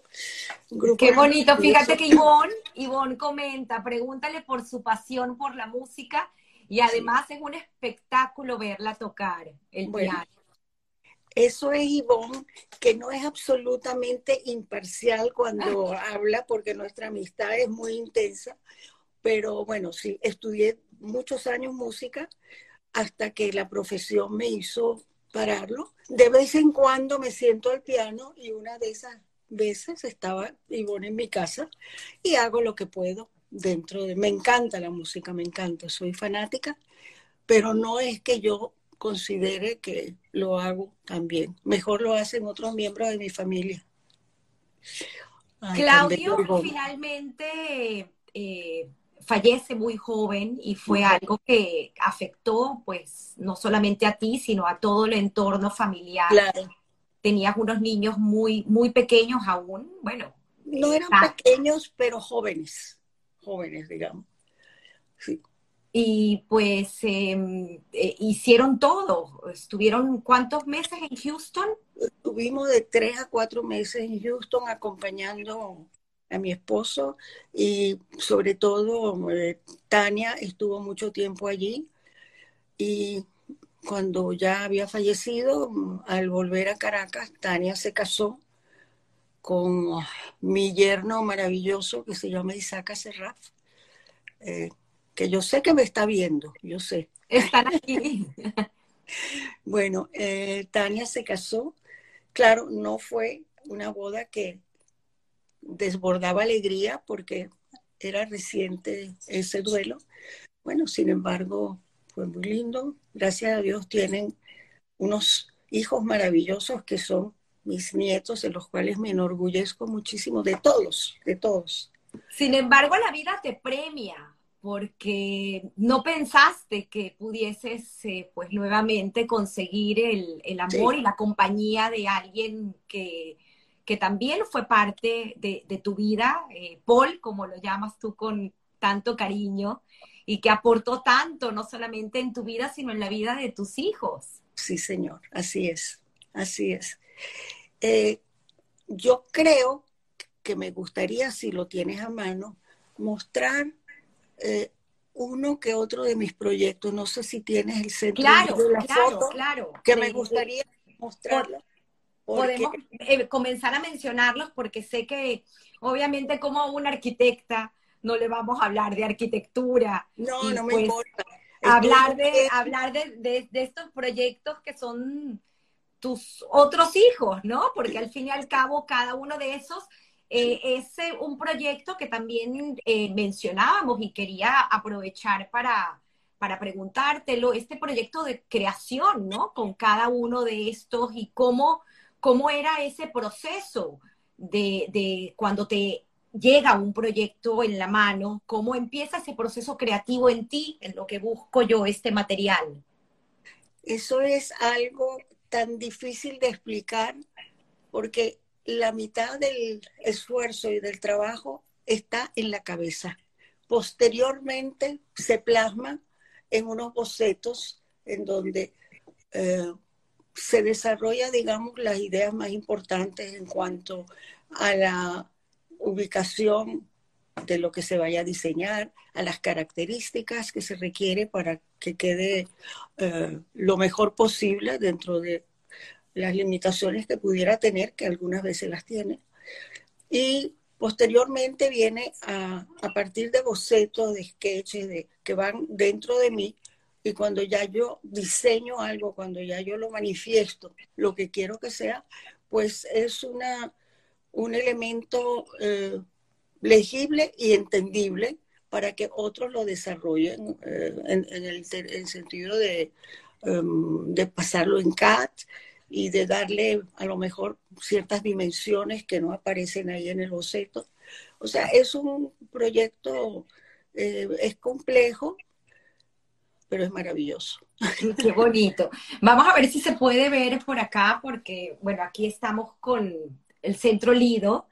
Qué bonito, fíjate que Ivonne, Ivonne comenta, pregúntale por su pasión por la música y además es un espectáculo verla tocar el piano. Eso es Ivonne, que no es absolutamente imparcial cuando habla, porque nuestra amistad es muy intensa, pero bueno, sí, estudié muchos años música hasta que la profesión me hizo pararlo. De vez en cuando me siento al piano y una de esas veces estaba Ivonne en mi casa y hago lo que puedo dentro de... Me encanta la música, me encanta, soy fanática, pero no es que yo considere que lo hago también. Mejor lo hacen otros miembros de mi familia. Claudio, finalmente eh, fallece muy joven y fue algo que afectó, pues, no solamente a ti, sino a todo el entorno familiar. Claro. Tenías unos niños muy, muy pequeños aún, bueno. No eran pequeños, pero jóvenes, jóvenes, digamos. Sí. Y pues em, eh, hicieron todo. Estuvieron cuántos meses en Houston? Estuvimos de tres a cuatro meses en Houston acompañando a mi esposo y sobre todo eh, Tania estuvo mucho tiempo allí y cuando ya había fallecido, al volver a Caracas, Tania se casó con mi yerno maravilloso que se llama Isaac Serraf, eh, que yo sé que me está viendo, yo sé. Están aquí. bueno, eh, Tania se casó, claro, no fue una boda que desbordaba alegría porque era reciente ese duelo. Bueno, sin embargo, fue muy lindo. Gracias a Dios tienen unos hijos maravillosos que son mis nietos, de los cuales me enorgullezco muchísimo, de todos, de todos. Sin embargo, la vida te premia porque no pensaste que pudieses, eh, pues, nuevamente conseguir el, amor y la compañía de alguien que, que también fue parte de, tu vida, eh, Paul, como lo llamas tú con tanto cariño, y que aportó tanto, no solamente en tu vida, sino en la vida de tus hijos. Sí, señor, así es, así es. Eh, yo creo que me gustaría, si lo tienes a mano, mostrar eh, uno que otro de mis proyectos. No sé si tienes el centro de la foto, claro. que me gustaría mostrarlo. Podemos eh, comenzar a mencionarlos porque sé que obviamente como una arquitecta no le vamos a hablar de arquitectura. No, no me pues, importa. Hablar, de, hablar de, de, estos proyectos que son tus otros hijos, ¿no? Porque al fin y al cabo cada uno de esos eh, es eh, un proyecto que también eh, mencionábamos y quería aprovechar para, para preguntártelo, este proyecto de creación, ¿no? Con cada uno de estos y cómo, cómo era ese proceso de, de cuando te llega un proyecto en la mano, cómo empieza ese proceso creativo en ti, en lo que busco yo este material. Eso es algo tan difícil de explicar porque la mitad del esfuerzo y del trabajo está en la cabeza. Posteriormente se plasma en unos bocetos en donde eh, se desarrolla, digamos, las ideas más importantes en cuanto a la ubicación de lo que se vaya a diseñar, a las características que se requiere para que quede eh, lo mejor posible dentro de las limitaciones que pudiera tener, que algunas veces las tiene. Y posteriormente viene a, partir de bocetos, de sketches, que van dentro de mí, y cuando ya yo diseño algo, cuando ya yo lo manifiesto, lo que quiero que sea, pues es una, un elemento eh, legible y entendible para que otros lo desarrollen eh, en, el, sentido de, em, de pasarlo en CAT y de darle a lo mejor ciertas dimensiones que no aparecen ahí en el boceto. O sea, es un proyecto, eh, es complejo, pero es maravilloso. Qué bonito. Vamos a ver si se puede ver por acá, porque, bueno, aquí estamos con el Centro Lido,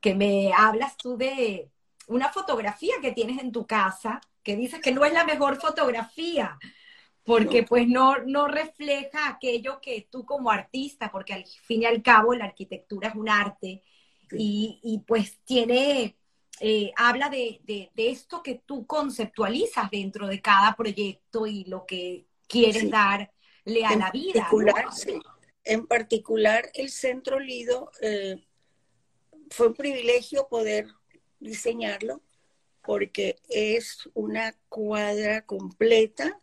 que me hablas tú de una fotografía que tienes en tu casa, que dices que no es la mejor fotografía, porque pues no, no refleja aquello que tú como artista, porque al fin y al cabo la arquitectura es un arte y, pues tiene, eh, habla de, esto que tú conceptualizas dentro de cada proyecto y lo que quieres darle a la vida. En particular, el Centro Lido eh, fue un privilegio poder diseñarlo porque es una cuadra completa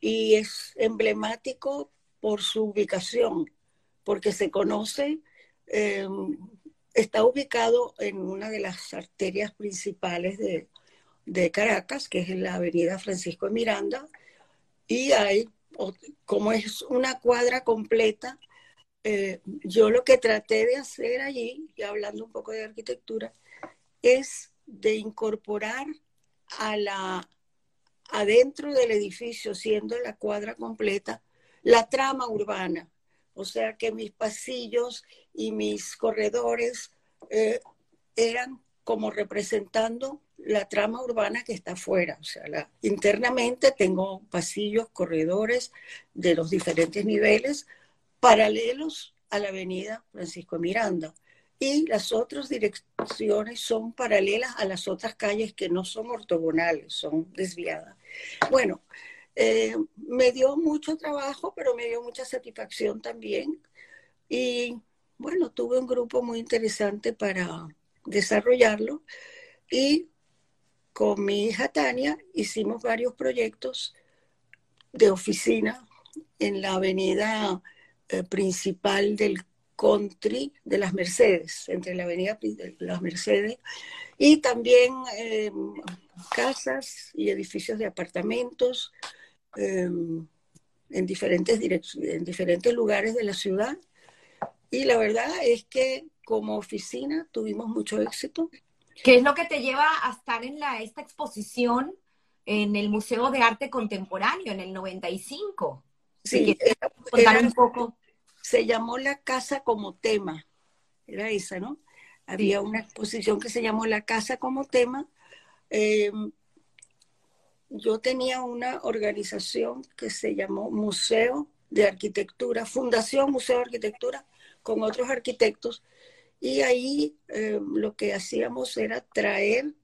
y es emblemático por su ubicación, porque se conoce, em, está ubicado en una de las arterias principales de, Caracas, que es en la avenida Francisco de Miranda, y hay, como es una cuadra completa, eh, yo lo que traté de hacer allí, y hablando un poco de arquitectura, es de incorporar a la adentro del edificio, siendo la cuadra completa, la trama urbana. O sea que mis pasillos y mis corredores eh, eran como representando la trama urbana que está afuera. O sea, internamente tengo pasillos, corredores de los diferentes niveles paralelos a la avenida Francisco Miranda y las otras direcciones son paralelas a las otras calles que no son ortogonales, son desviadas. Bueno, eh, me dio mucho trabajo, pero me dio mucha satisfacción también. Y bueno, tuve un grupo muy interesante para desarrollarlo y con mi hija Tania hicimos varios proyectos de oficina en la avenida eh, principal del country de las Mercedes, entre la avenida de las Mercedes Y también eh, casas y edificios de apartamentos em, en, diferentes en diferentes lugares de la ciudad. Y la verdad es que como oficina tuvimos mucho éxito. ¿Qué es lo que te lleva a estar en la, esta exposición en el Museo de Arte Contemporáneo en el 95? Sí, contar un poco. Se llamó La Casa como tema, era esa, ¿no? Había una exposición que se llamó La Casa como tema. Em, yo tenía una organización que se llamó Museo de Arquitectura, Fundación Museo de Arquitectura, con otros arquitectos, y ahí em, lo que hacíamos era traer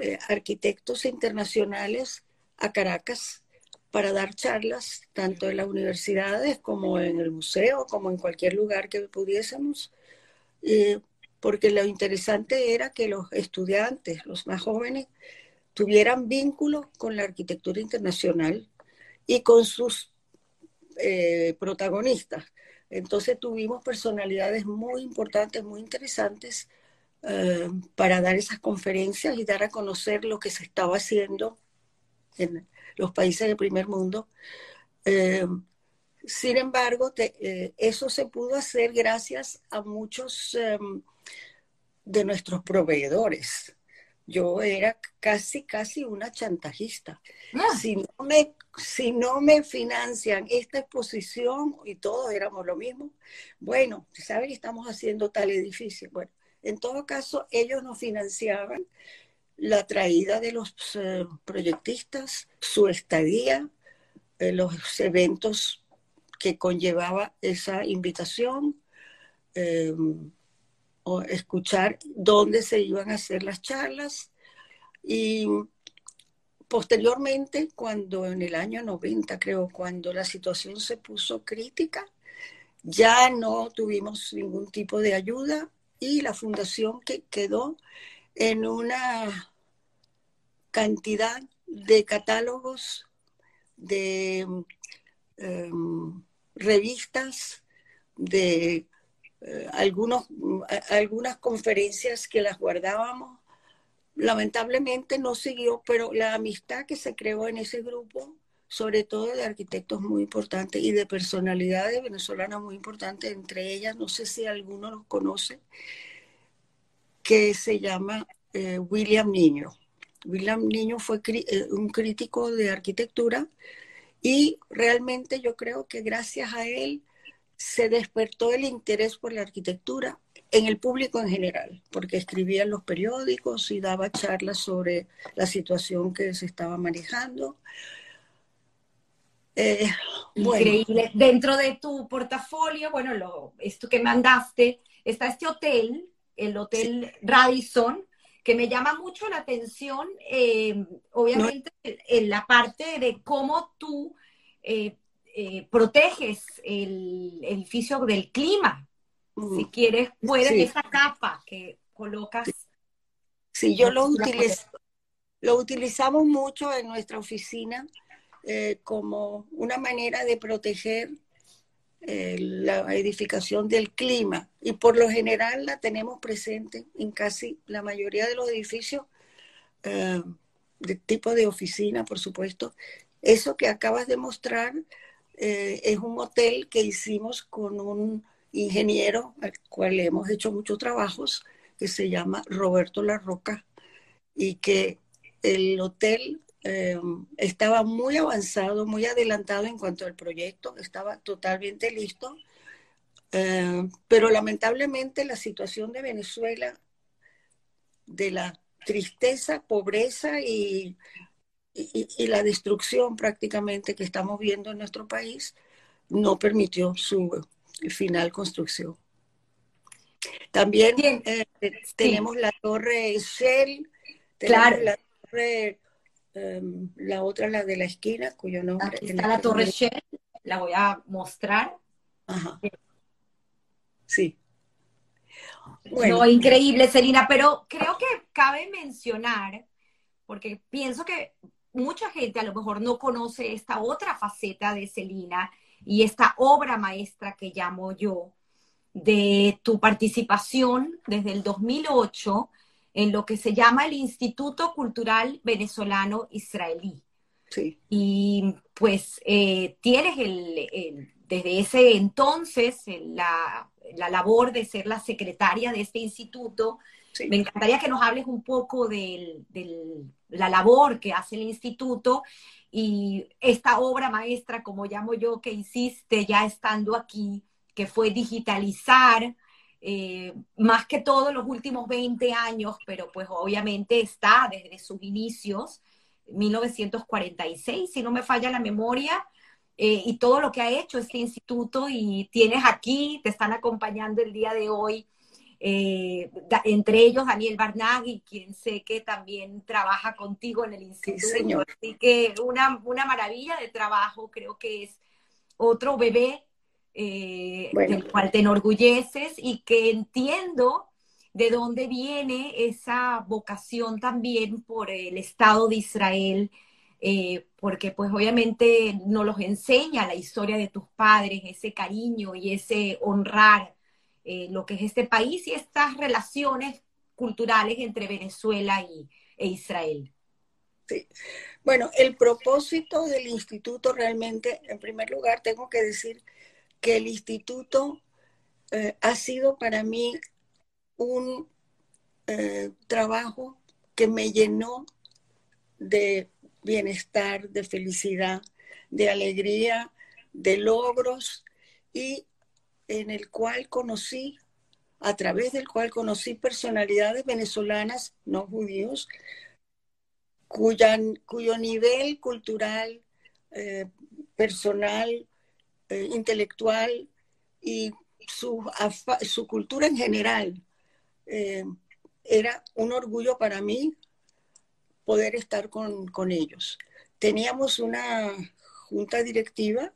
eh, arquitectos internacionales a Caracas para dar charlas, tanto en las universidades como en el museo, como en cualquier lugar que pudiésemos, eh, porque lo interesante era que los estudiantes, los más jóvenes, tuvieran vínculo con la arquitectura internacional y con sus eh, protagonistas. Entonces tuvimos personalidades muy importantes, muy interesantes eh, para dar esas conferencias y dar a conocer lo que se estaba haciendo en los países del primer mundo. Eh, sin embargo, eso se pudo hacer gracias a muchos de nuestros proveedores. Yo era casi, casi una chantajista. Ah. Si, no me, si no me financian esta exposición, y todos éramos lo mismo, bueno, ¿saben que estamos haciendo tal edificio? Bueno, en todo caso, ellos nos financiaban la traída de los eh, proyectistas, su estadía, eh, los eventos que conllevaba esa invitación. Eh, escuchar dónde se iban a hacer las charlas. Y posteriormente, cuando en el año 90, creo, cuando la situación se puso crítica, ya no tuvimos ningún tipo de ayuda y la fundación que quedó en una cantidad de catálogos, de em, revistas, de eh, algunos, algunas conferencias que las guardábamos. Lamentablemente no siguió, pero la amistad que se creó en ese grupo, sobre todo de arquitectos muy importantes y de personalidades venezolanas muy importantes, entre ellas, no sé si alguno los conoce, que se llama eh, William Niño. William Niño fue eh, un crítico de arquitectura y realmente yo creo que gracias a él se despertó el interés por la arquitectura en el público en general, porque escribía en los periódicos y daba charlas sobre la situación que se estaba manejando. Eh, Increíble. Dentro de tu portafolio, bueno, lo, esto que mandaste, está este hotel, el Hotel Radisson, que me llama mucho la atención, eh, obviamente, en la parte de cómo tú eh, eh, proteges el edificio del clima. Si quieres, puedes esa capa que colocas. Sí, yo lo, lo utilizamos mucho en nuestra oficina eh, como una manera de proteger eh, la edificación del clima y por lo general la tenemos presente en casi la mayoría de los edificios de tipo de oficina, por supuesto. Eso que acabas de mostrar eh, es un hotel que hicimos con un ingeniero al cual hemos hecho muchos trabajos, que se llama Roberto La Roca, y que el hotel eh, estaba muy avanzado, muy adelantado en cuanto al proyecto, estaba totalmente listo, eh, pero lamentablemente la situación de Venezuela, de la tristeza, pobreza y y, la destrucción prácticamente que estamos viendo en nuestro país no permitió su final construcción. También eh, tenemos la torre Shell, la torre, em, la otra, la de la esquina, cuyo nombre... Aquí está la torre Shell, la voy a mostrar. Ajá. Sí. Bueno. increíble, Selina, pero creo que cabe mencionar, porque pienso que mucha gente a lo mejor no conoce esta otra faceta de Celina y esta obra maestra que llamo yo, de tu participación desde el 2008 en lo que se llama el Instituto Cultural Venezolano Israelí. Sí. Y pues eh, tienes el, desde ese entonces la, la, labor de ser la secretaria de este instituto. Me encantaría que nos hables un poco de la labor que hace el instituto y esta obra maestra, como llamo yo, que hiciste ya estando aquí, que fue digitalizar eh, más que todo los últimos 20 años, pero pues obviamente está desde sus inicios, 1946, si no me falla la memoria, eh, y todo lo que ha hecho este instituto y tienes aquí, te están acompañando el día de hoy, eh, entre ellos Daniel Barnaghi, quien sé que también trabaja contigo en el instituto. señor. Así que una, una maravilla de trabajo, creo que es otro bebé eh, del cual te enorgulleces y que entiendo de dónde viene esa vocación también por el Estado de Israel, eh, porque pues obviamente nos los enseña la historia de tus padres, ese cariño y ese honrar eh, lo que es este país y estas relaciones culturales entre Venezuela y, e Israel. Sí. Bueno, el propósito del instituto realmente, en primer lugar, tengo que decir que el instituto eh, ha sido para mí un eh, trabajo que me llenó de bienestar, de felicidad, de alegría, de logros y en el cual conocí, a través del cual conocí personalidades venezolanas, no judíos, cuyo nivel cultural, eh, personal, eh, intelectual y su, su, cultura en general. Eh, era un orgullo para mí poder estar con, con ellos. Teníamos una junta directiva,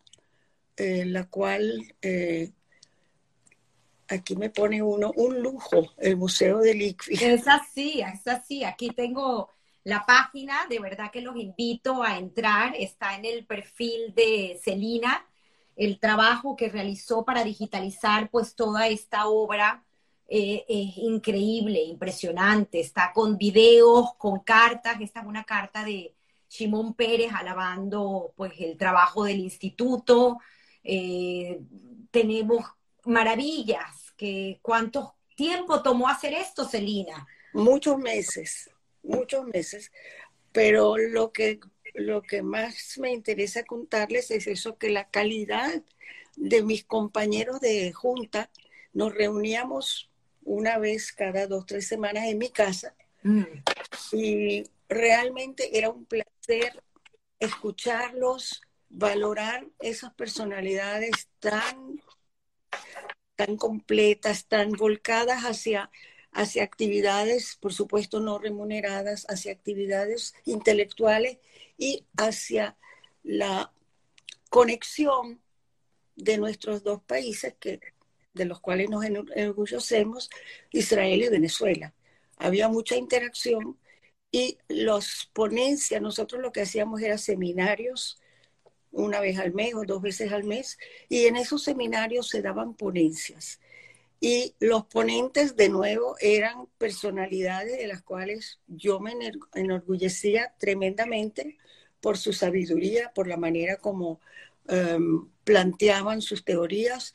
eh, la cual aquí me pone uno un lujo, el Museo del ICFI. Es así, es así. Aquí tengo la página, de verdad que los invito a entrar, está en el perfil de Celina el trabajo que realizó para digitalizar pues toda esta obra eh, es increíble, impresionante. Está con videos, con cartas. Esta es una carta de Simón Pérez alabando pues el trabajo del instituto. Eh, tenemos maravillas. Que, ¿Cuánto tiempo tomó hacer esto, Celina? Muchos meses, muchos meses. Pero lo que lo que más me interesa contarles es eso, que la calidad de mis compañeros de junta, nos reuníamos una vez cada dos, tres semanas en mi casa mm. y realmente era un placer escucharlos, valorar esas personalidades tan, tan completas, tan volcadas hacia, hacia actividades, por supuesto, no remuneradas, hacia actividades intelectuales y hacia la conexión de nuestros dos países, que, de los cuales nos enorgullecemos, Israel y Venezuela. Había mucha interacción y las ponencias, nosotros lo que hacíamos era seminarios una vez al mes o dos veces al mes, y en esos seminarios se daban ponencias. Y los ponentes, de nuevo, eran personalidades de las cuales yo me enorgullecía tremendamente por su sabiduría, por la manera como em, planteaban sus teorías.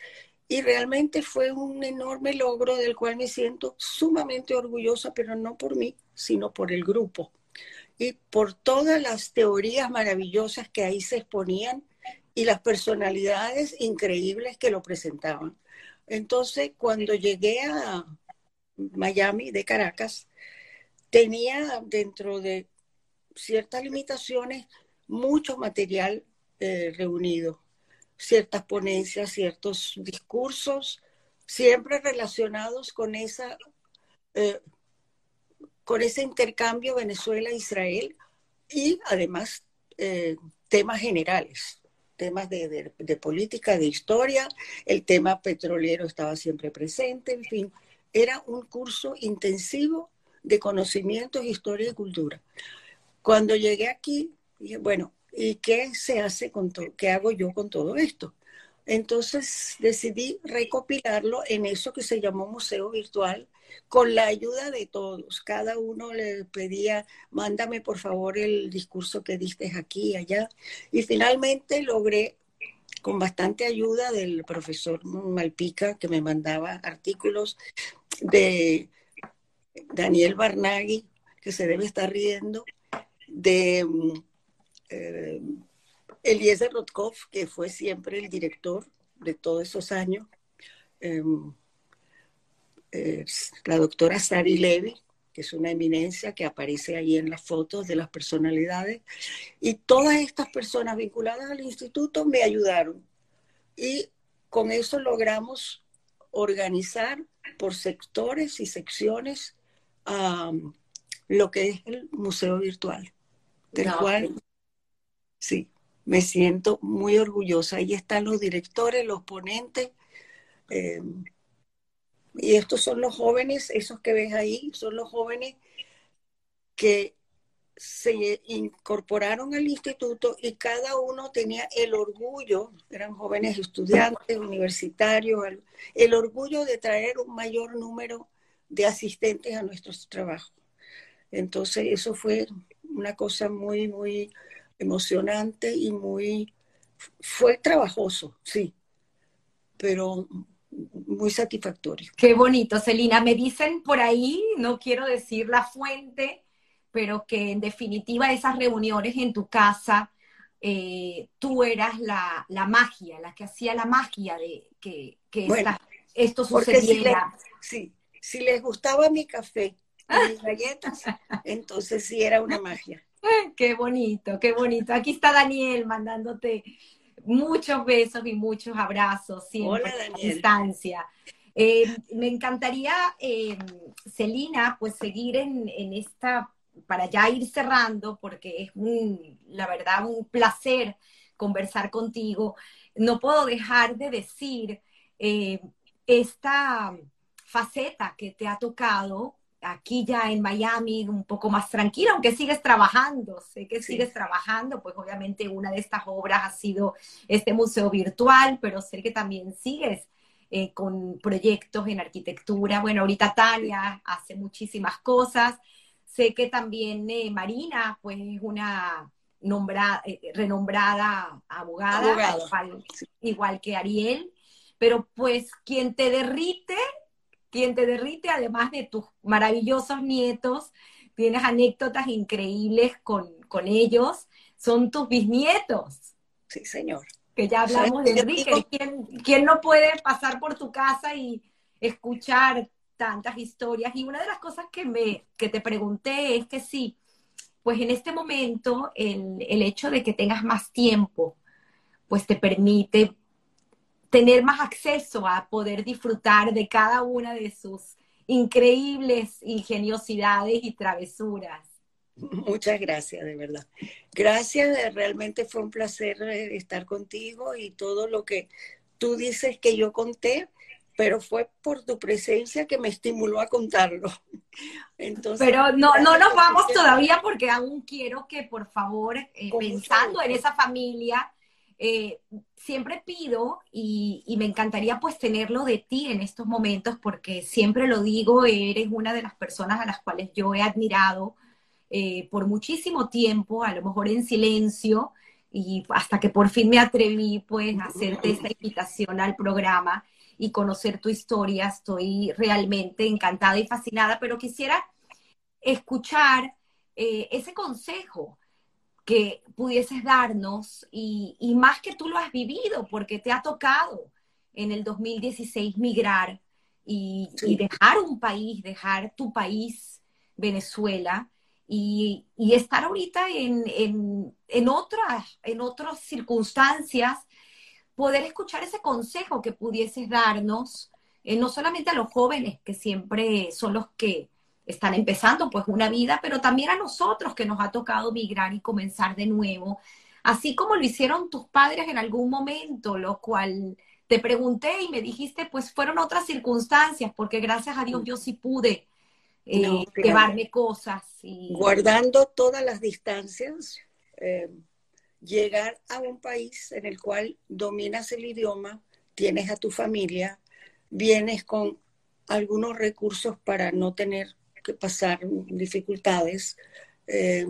Y realmente fue un enorme logro del cual me siento sumamente orgullosa, pero no por mí, sino por el grupo. Y por todas las teorías maravillosas que ahí se exponían y las personalidades increíbles que lo presentaban. Entonces, cuando llegué a Miami de Caracas, tenía dentro de ciertas limitaciones mucho material eh, reunido, ciertas ponencias, ciertos discursos, siempre relacionados con esa eh, con ese intercambio Venezuela-Israel y además eh, temas generales temas de, política, de historia, el tema petrolero estaba siempre presente, en fin, era un curso intensivo de conocimientos, historia y cultura. Cuando llegué aquí, dije, bueno, ¿y qué se hace con todo? ¿Qué hago yo con todo esto? Entonces decidí recopilarlo en eso que se llamó Museo Virtual con la ayuda de todos. Cada uno le pedía, mándame por favor el discurso que diste aquí y allá. Y finalmente logré, con bastante ayuda del profesor Malpica, que me mandaba artículos, de Daniel Barnaghi, que se debe estar riendo, de eh, Eliezer Rotkov, que fue siempre el director de todos esos años, em, la doctora Sari Levy, que es una eminencia que aparece ahí en las fotos de las personalidades, y todas estas personas vinculadas al instituto me ayudaron. Y con eso logramos organizar por sectores y secciones lo que es el museo virtual, del cual, sí, me siento muy orgullosa. Ahí están los directores, los ponentes. Eh, y estos son los jóvenes, esos que ves ahí, son los jóvenes que se incorporaron al instituto y cada uno tenía el orgullo, eran jóvenes estudiantes, universitarios, el orgullo de traer un mayor número de asistentes a nuestros trabajos. Entonces eso fue una cosa muy, muy emocionante y muy, fue trabajoso, sí, pero muy satisfactorio. Qué bonito, Celina. Me dicen por ahí, no quiero decir la fuente, pero que en definitiva esas reuniones en tu casa, eh, tú eras la, magia, la que hacía la magia de que, esto sucediera. sí, si les gustaba mi café y mis galletas, entonces sí era una magia. Qué bonito, qué bonito. Aquí está Daniel mandándote muchos besos y muchos abrazos siempre a distancia. Eh, me encantaría, eh, Celina, pues seguir en, esta, para ya ir cerrando, porque es un, la verdad un placer conversar contigo. No puedo dejar de decir eh, esta faceta que te ha tocado aquí ya en Miami un poco más tranquila, aunque sigues trabajando, sé que sigues trabajando, pues obviamente una de estas obras ha sido este museo virtual, pero sé que también sigues eh, con proyectos en arquitectura. Bueno, ahorita Tania hace muchísimas cosas. Sé que también eh, Marina, pues es una nombrada, eh, renombrada abogada, igual que Ariel, pero pues quien te derrite quien te derrite, además de tus maravillosos nietos, tienes anécdotas increíbles con, ellos, son tus bisnietos. Sí, señor. Que ya hablamos de Enrique. ¿Quién, no puede pasar por tu casa y escuchar tantas historias? Y una de las cosas que, me, que te pregunté es que sí, pues en este momento el, el hecho de que tengas más tiempo, pues te permite tener más acceso a poder disfrutar de cada una de sus increíbles ingeniosidades y travesuras. Muchas gracias, de verdad. Gracias, realmente fue un placer eh, estar contigo y todo lo que tú dices que yo conté, pero fue por tu presencia que me estimuló a contarlo. Entonces, pero no, no nos vamos todavía porque aún quiero que, por favor, eh, pensando en esa familia, eh, siempre pido y, me encantaría pues tenerlo de ti en estos momentos porque siempre lo digo, eres una de las personas a las cuales yo he admirado eh, por muchísimo tiempo, a lo mejor en silencio, y hasta que por fin me atreví pues a hacerte esta invitación al programa y conocer tu historia, estoy realmente encantada y fascinada, pero quisiera escuchar eh, ese consejo que pudieses darnos y, más que tú lo has vivido porque te ha tocado en el 2016 migrar y, dejar un país, dejar tu país, Venezuela, y, estar ahorita en, en, otras, en otras circunstancias, poder escuchar ese consejo que pudieses darnos, eh, no solamente a los jóvenes, que siempre son los que están empezando pues una vida, pero también a nosotros que nos ha tocado migrar y comenzar de nuevo, así como lo hicieron tus padres en algún momento, lo cual te pregunté y me dijiste, pues fueron otras circunstancias, porque gracias a Dios yo sí pude eh, llevarme cosas. Y... Guardando todas las distancias, eh, llegar a un país en el cual dominas el idioma, tienes a tu familia, vienes con algunos recursos para no tener que pasar dificultades. Eh,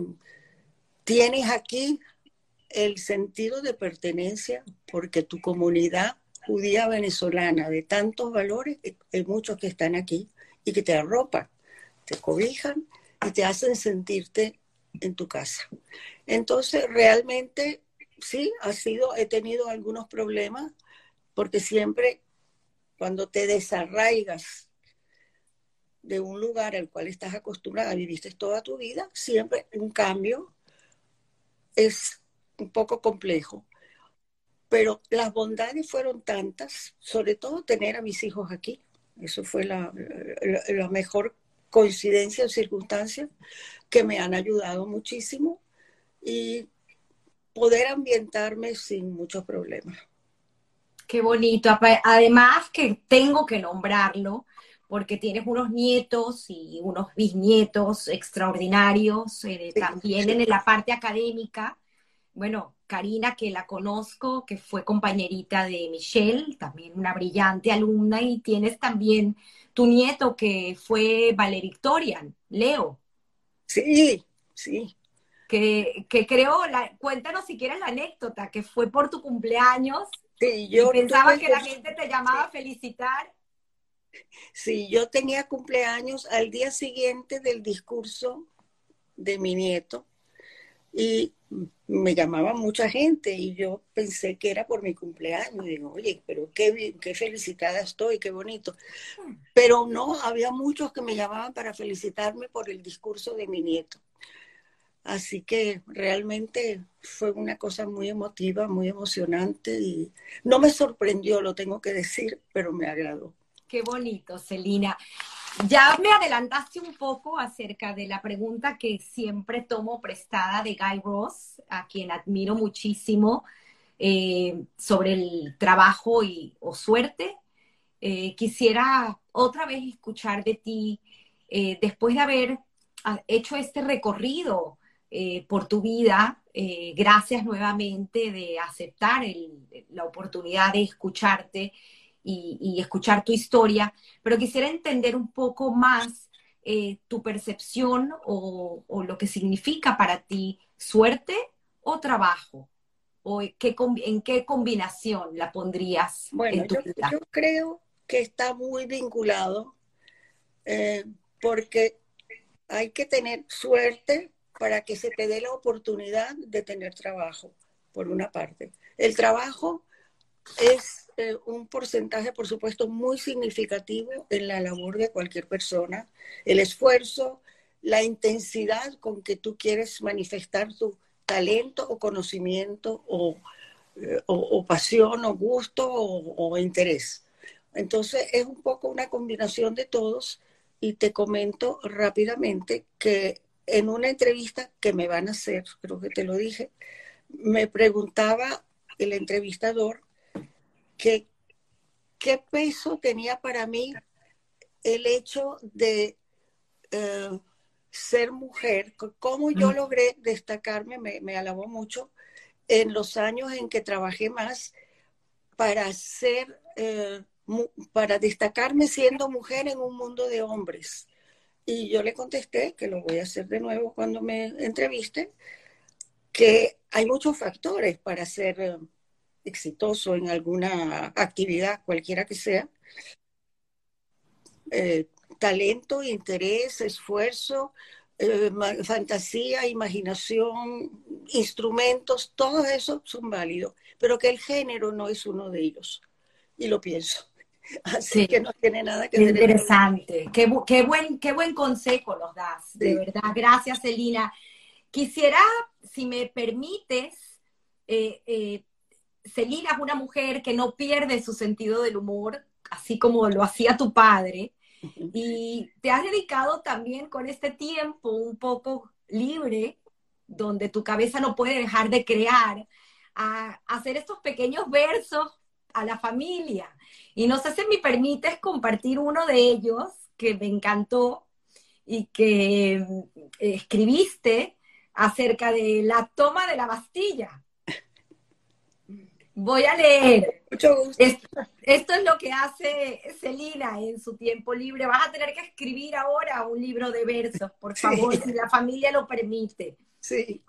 tienes aquí el sentido de pertenencia porque tu comunidad judía venezolana de tantos valores, hay muchos que están aquí y que te arropan, te cobijan y te hacen sentirte en tu casa. Entonces, realmente, sí, ha sido, he tenido algunos problemas porque siempre cuando te desarraigas de un lugar al cual estás acostumbrada, viviste toda tu vida, siempre un cambio es un poco complejo. Pero las bondades fueron tantas, sobre todo tener a mis hijos aquí. Eso fue la, la, mejor coincidencia o circunstancia que me han ayudado muchísimo y poder ambientarme sin muchos problemas. Qué bonito. Además que tengo que nombrarlo porque tienes unos nietos y unos bisnietos extraordinarios eh, también en la parte académica. Bueno, Karina, que la conozco, que fue compañerita de Michelle, también una brillante alumna, y tienes también tu nieto que fue valedictorian, Leo. Sí, sí. Que, que creo, la, cuéntanos si quieres la anécdota, que fue por tu cumpleaños. Sí, yo y pensaba que la gente te llamaba a felicitar. Sí, yo tenía cumpleaños al día siguiente del discurso de mi nieto y me llamaba mucha gente y yo pensé que era por mi cumpleaños. Y digo, oye, pero qué, qué felicitada estoy, qué bonito. Pero no, había muchos que me llamaban para felicitarme por el discurso de mi nieto. Así que realmente fue una cosa muy emotiva, muy emocionante y no me sorprendió, lo tengo que decir, pero me agradó. Qué bonito, Celina. Ya me adelantaste un poco acerca de la pregunta que siempre tomo prestada de Guy Ross, a quien admiro muchísimo, eh, sobre el trabajo y, suerte. Eh, quisiera otra vez escuchar de ti, eh, después de haber ah, hecho este recorrido por tu vida, gracias nuevamente de aceptar la oportunidad de escucharte y, escuchar tu historia, pero quisiera entender un poco más eh, tu percepción o, lo que significa para ti suerte o trabajo. ¿O qué, en qué combinación la pondrías bueno, en tu yo, vida? Yo creo que está muy vinculado eh, porque hay que tener suerte para que se te dé la oportunidad de tener trabajo, por una parte. El trabajo es eh, un porcentaje, por supuesto, muy significativo en la labor de cualquier persona. El esfuerzo, la intensidad con que tú quieres manifestar tu talento o conocimiento o, eh, pasión o gusto o, interés. Entonces es un poco una combinación de todos y te comento rápidamente que en una entrevista que me van a hacer, creo que te lo dije, me preguntaba el entrevistador que qué peso tenía para mí el hecho de eh, ser mujer, cómo yo logré destacarme, me, alabó mucho en los años en que trabajé más para ser, eh, para destacarme siendo mujer en un mundo de hombres. Y yo le contesté, que lo voy a hacer de nuevo cuando me entreviste, que hay muchos factores para ser eh, exitoso en alguna actividad, cualquiera que sea, eh, talento, interés, esfuerzo, eh, fantasía, imaginación, instrumentos, todo eso son válidos, pero que el género no es uno de ellos. Y lo pienso. Así que no tiene nada que ver. Interesante. Qué, qué, buen, qué buen consejo nos das, de verdad. Gracias, Elina. Quisiera, si me permites, eh, Celina es una mujer que no pierde su sentido del humor, así como lo hacía tu padre, y te has dedicado también con este tiempo un poco libre, donde tu cabeza no puede dejar de crear, a hacer estos pequeños versos a la familia. Y no sé si me permites compartir uno de ellos que me encantó y que eh, escribiste acerca de la toma de la Bastilla. Voy a leer. Mucho gusto. esto es lo que hace Celina en su tiempo libre. Vas a tener que escribir ahora un libro de versos, por favor, si la familia lo permite. Sí.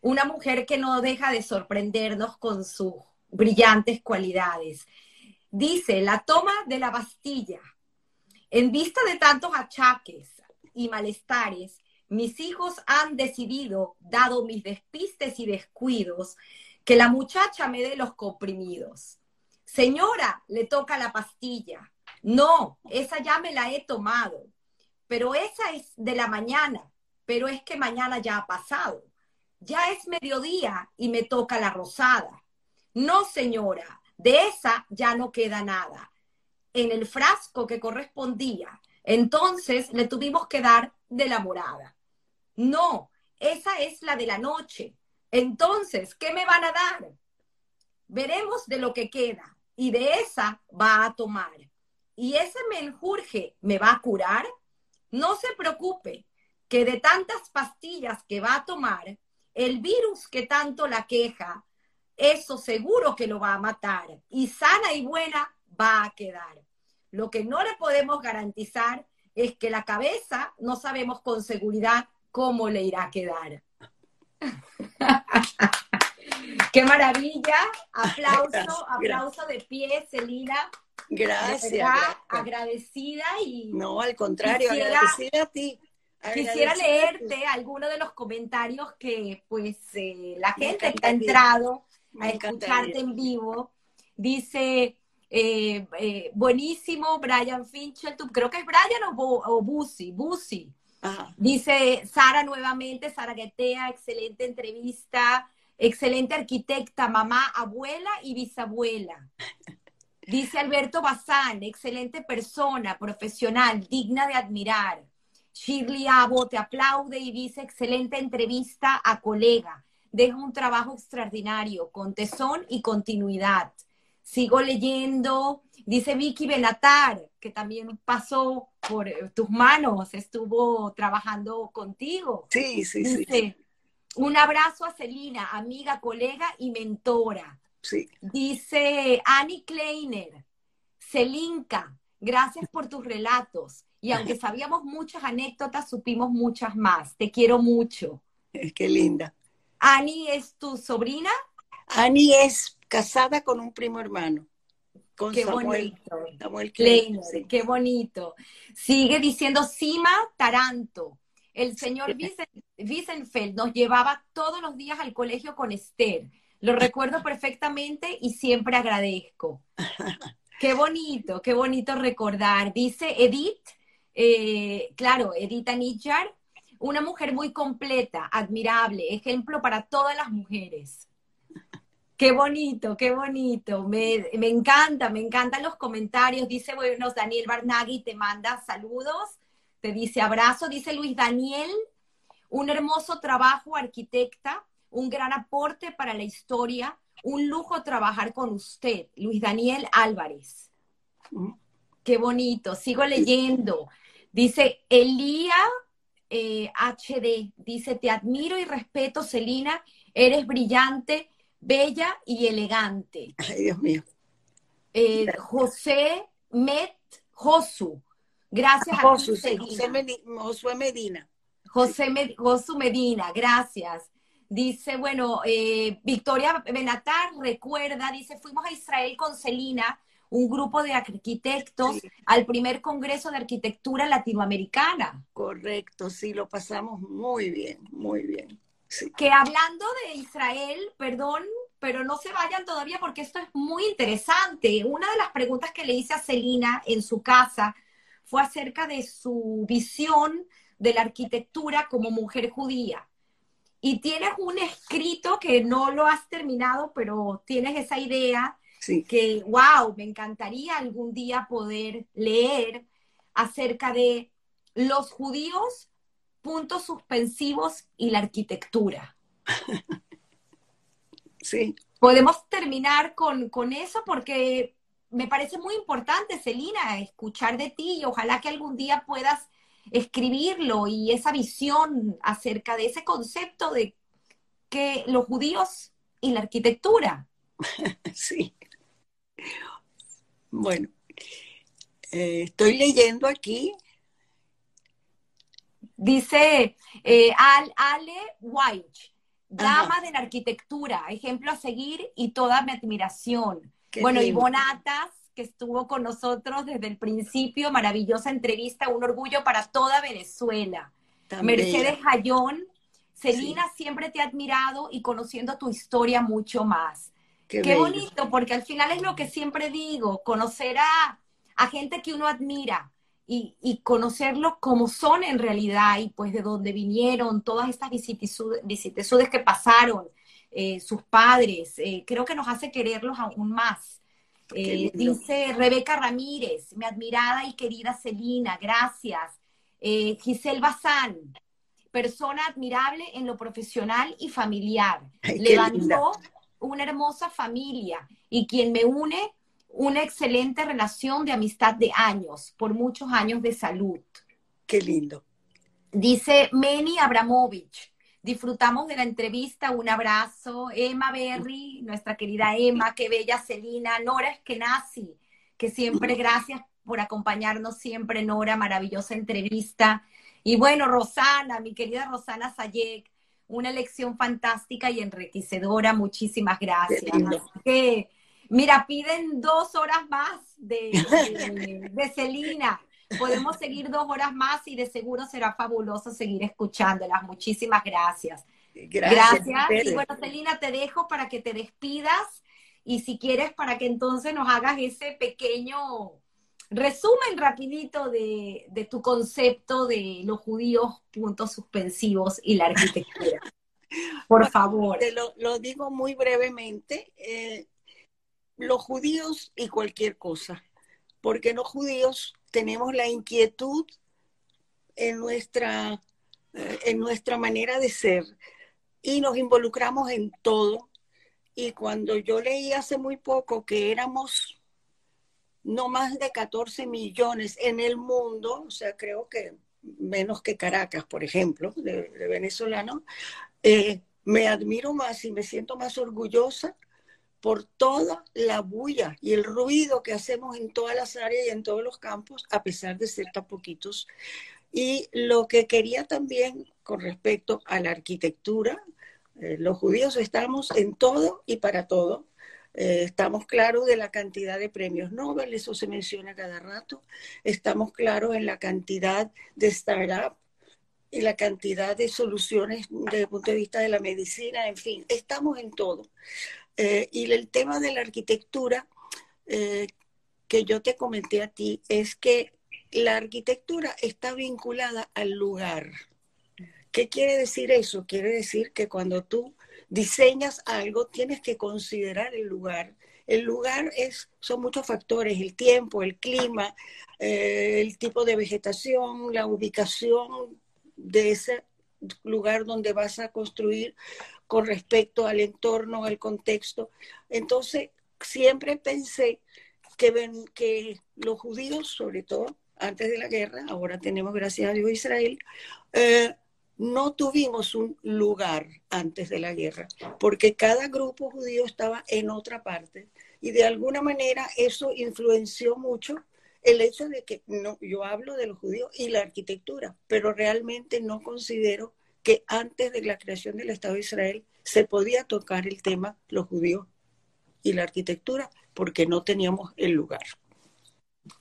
Una mujer que no deja de sorprendernos con sus brillantes cualidades. Dice, la toma de la Bastilla. En vista de tantos achaques y malestares, mis hijos han decidido, dado mis despistes y descuidos, que la muchacha me dé los comprimidos. Señora, le toca la pastilla. No, esa ya me la he tomado. Pero esa es de la mañana, pero es que mañana ya ha pasado. Ya es mediodía y me toca la rosada. No, señora, de esa ya no queda nada. En el frasco que correspondía, entonces le tuvimos que dar de la morada. No, esa es la de la noche. Entonces, ¿qué me van a dar? Veremos de lo que queda y de esa va a tomar. ¿Y ese menjurje me va a curar? No se preocupe, que de tantas pastillas que va a tomar, el virus que tanto la queja, eso seguro que lo va a matar y sana y buena va a quedar. Lo que no le podemos garantizar es que la cabeza no sabemos con seguridad cómo le irá a quedar. Qué maravilla. Aplauso, aplauso de pie, Celina. Gracias, Agradecida y. No, al contrario, agradecida a ti. quisiera leerte algunos de los comentarios que, pues, eh, la gente que ha entrado a escucharte en vivo dice. Eh, eh, buenísimo, Brian Fincher, creo que es Brian o, o Busi, Dice Sara nuevamente, Sara Guetea, excelente entrevista. Excelente arquitecta, mamá, abuela y bisabuela. Dice Alberto Bazán, excelente persona, profesional, digna de admirar. Shirley Abo te aplaude y dice, excelente entrevista a colega. Deja un trabajo extraordinario, con tesón y continuidad. Sigo leyendo, dice Vicky Benatar, que también pasó por tus manos, estuvo trabajando contigo. Sí, sí, sí. Un abrazo a Celina, amiga, colega y mentora. Sí. Dice Annie Kleiner, Celinka, gracias por tus relatos. Y aunque sabíamos muchas anécdotas, supimos muchas más. Te quiero mucho. Qué linda. Annie es tu sobrina. Annie es casada con un primo hermano. Con qué bonito. Samuel Kleiner, Qué bonito. Sigue diciendo Sima Taranto. El señor Wiesenfeld nos llevaba todos los días al colegio con Esther. Lo recuerdo perfectamente y siempre agradezco. Qué bonito, qué bonito recordar. Dice Edith, eh, claro, Edith Anidjar, una mujer muy completa, admirable, ejemplo para todas las mujeres. Qué bonito, qué bonito. Me, encanta, me encantan los comentarios. Dice, bueno, Daniel Barnaghi te manda saludos te dice abrazo, dice Luis Daniel, un hermoso trabajo, arquitecta, un gran aporte para la historia, un lujo trabajar con usted, Luis Daniel Álvarez. Qué bonito, sigo leyendo. Dice Elía HD, eh, dice, te admiro y respeto, Celina, eres brillante, bella y elegante. Ay, Dios mío. Eh, José Met Josu, Gracias a Josué, Josué Medina. José Medina, gracias. Dice, bueno, eh, Victoria Benatar recuerda, dice, fuimos a Israel con Celina, un grupo de arquitectos, al primer Congreso de Arquitectura Latinoamericana. Correcto, sí, lo pasamos muy bien, muy bien. Que hablando de Israel, perdón, pero no se vayan todavía porque esto es muy interesante. Una de las preguntas que le hice a Celina en su casa, fue acerca de su visión de la arquitectura como mujer judía. Y tienes un escrito que no lo has terminado, pero tienes esa idea que, wow, me encantaría algún día poder leer acerca de los judíos, puntos suspensivos y la arquitectura. Sí. Podemos terminar con, con eso porque me parece muy importante, Celina, escuchar de ti y ojalá que algún día puedas escribirlo y esa visión acerca de ese concepto de que los judíos y la arquitectura. Sí. Bueno, eh, estoy leyendo aquí. Dice eh, Ale White, dama de la arquitectura, ejemplo a seguir y toda mi admiración. bueno, y Bonatas, que estuvo con nosotros desde el principio, maravillosa entrevista, un orgullo para toda Venezuela. Mercedes Jayón, Celina, siempre te ha admirado y conociendo tu historia mucho más. Qué, bonito, porque al final es lo que siempre digo, conocer a, gente que uno admira y, y conocerlos como son en realidad y pues de dónde vinieron, todas estas vicisitudes, que pasaron, eh, sus padres, eh, creo que nos hace quererlos aún más. Eh, dice Rebeca Ramírez, mi admirada y querida Celina, gracias. Giselle Bazán, persona admirable en lo profesional y familiar. Levantó una hermosa familia y quien me une una excelente relación de amistad de años, por muchos años de salud. Qué lindo. Dice Meni Abramovich. Disfrutamos de la entrevista, un abrazo. Emma Berry, nuestra querida Emma, qué bella Celina, Nora Eskenazi, que siempre gracias por acompañarnos siempre, Nora, maravillosa entrevista. Y bueno, Rosana, mi querida Rosana Sayek, una lección fantástica y enriquecedora. Muchísimas gracias. que, mira, piden dos horas más de, de, Celina. Podemos seguir dos horas más y de seguro será fabuloso seguir escuchándolas. Muchísimas gracias. Gracias. gracias. Y bueno, Celina, te dejo para que te despidas y si quieres para que entonces nos hagas ese pequeño resumen rapidito de, tu concepto de los judíos, puntos suspensivos y la arquitectura. Por favor. Te lo, digo muy brevemente. Eh, los judíos y cualquier cosa, porque los judíos tenemos la inquietud en nuestra, eh, en nuestra manera de ser y nos involucramos en todo. Y cuando yo leí hace muy poco que éramos no más de 14 millones en el mundo, o sea, creo que menos que Caracas, por ejemplo, de, venezolano, eh, me admiro más y me siento más orgullosa por toda la bulla y el ruido que hacemos en todas las áreas y en todos los campos, a pesar de ser tan poquitos. Y lo que quería también con respecto a la arquitectura, eh, los judíos estamos en todo y para todo, eh, estamos claros de la cantidad de premios Nobel, eso se menciona cada rato. Estamos claros en la cantidad de startups y la cantidad de soluciones desde el punto de vista de la medicina, en fin, estamos en todo. Eh, y el tema de la arquitectura eh, que yo te comenté a ti es que la arquitectura está vinculada al lugar. ¿Qué quiere decir eso? Quiere decir que cuando tú diseñas algo, tienes que considerar el lugar. El lugar es, son muchos factores, el tiempo, el clima, eh, el tipo de vegetación, la ubicación de ese lugar donde vas a construir con respecto al entorno, al contexto. Entonces, siempre pensé que, que los judíos, sobre todo antes de la guerra, ahora tenemos, gracias a Dios, Israel, eh, no tuvimos un lugar antes de la guerra, porque cada grupo judío estaba en otra parte y de alguna manera eso influenció mucho el hecho de que no, yo hablo de los judíos y la arquitectura, pero realmente no considero que antes de la creación del Estado de Israel se podía tocar el tema los judíos y la arquitectura porque no teníamos el lugar.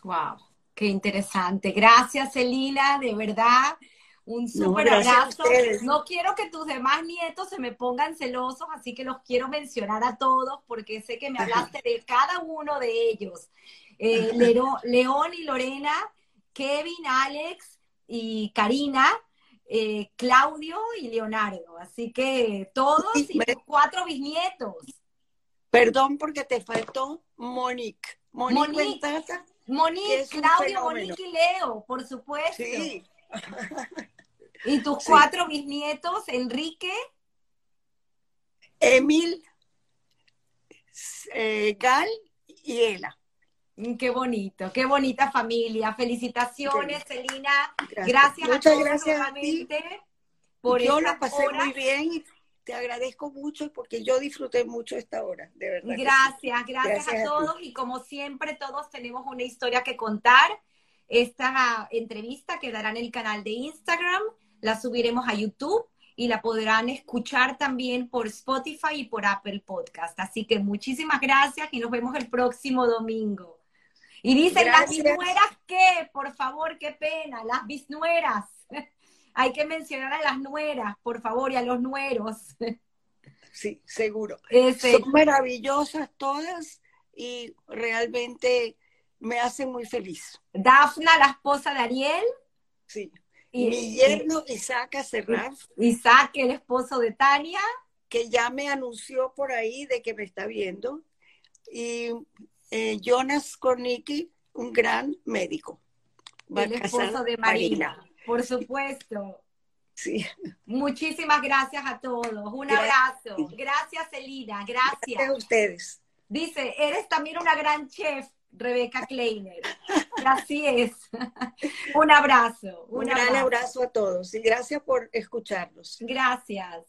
Wow, qué interesante. Gracias, Elina, de verdad un súper abrazo. No quiero que tus demás nietos se me pongan celosos, así que los quiero mencionar a todos porque sé que me hablaste de cada uno de ellos. Eh, León y Lorena, Kevin, Alex y Karina, eh, Claudio y Leonardo. Así que todos y cuatro bisnietos. Perdón porque te faltó Monique. Monique, Monique, Claudio, Monique y Leo, por supuesto. Sí. ¿Y tus cuatro bisnietos, Enrique? Emil, eh, Gal y Ela. Mm, qué bonito, qué bonita familia. Felicitaciones, Celina. Gracias, Muchas a todos gracias nuevamente por Yo lo pasé muy bien te agradezco mucho porque yo disfruté mucho esta hora, de verdad. Gracias, gracias, a, todos y como siempre todos tenemos una historia que contar. Esta entrevista quedará en el canal de Instagram, la subiremos a YouTube y la podrán escuchar también por Spotify y por Apple Podcast. Así que muchísimas gracias y nos vemos el próximo domingo. Y dicen las bisnueras qué, por favor, qué pena, las bisnueras. Hay que mencionar a las nueras, por favor, y a los nueros. Sí, seguro. Son maravillosas todas y realmente me hacen muy feliz. Dafna, la esposa de Ariel. Sí. Y, mi yerno Isaac Serraf. Isaac, el esposo de Tania. Que ya me anunció por ahí de que me está viendo. Y eh, Jonas Kornicki, un gran médico. el esposo de Marina. Por supuesto. Sí. Muchísimas gracias a todos. Un abrazo. Gracias, Elina. Gracias. Gracias a ustedes. Dice, eres también una gran chef. Rebeca Kleiner. Así es. un abrazo. Un, gran abrazo a todos y gracias por escucharnos. Gracias.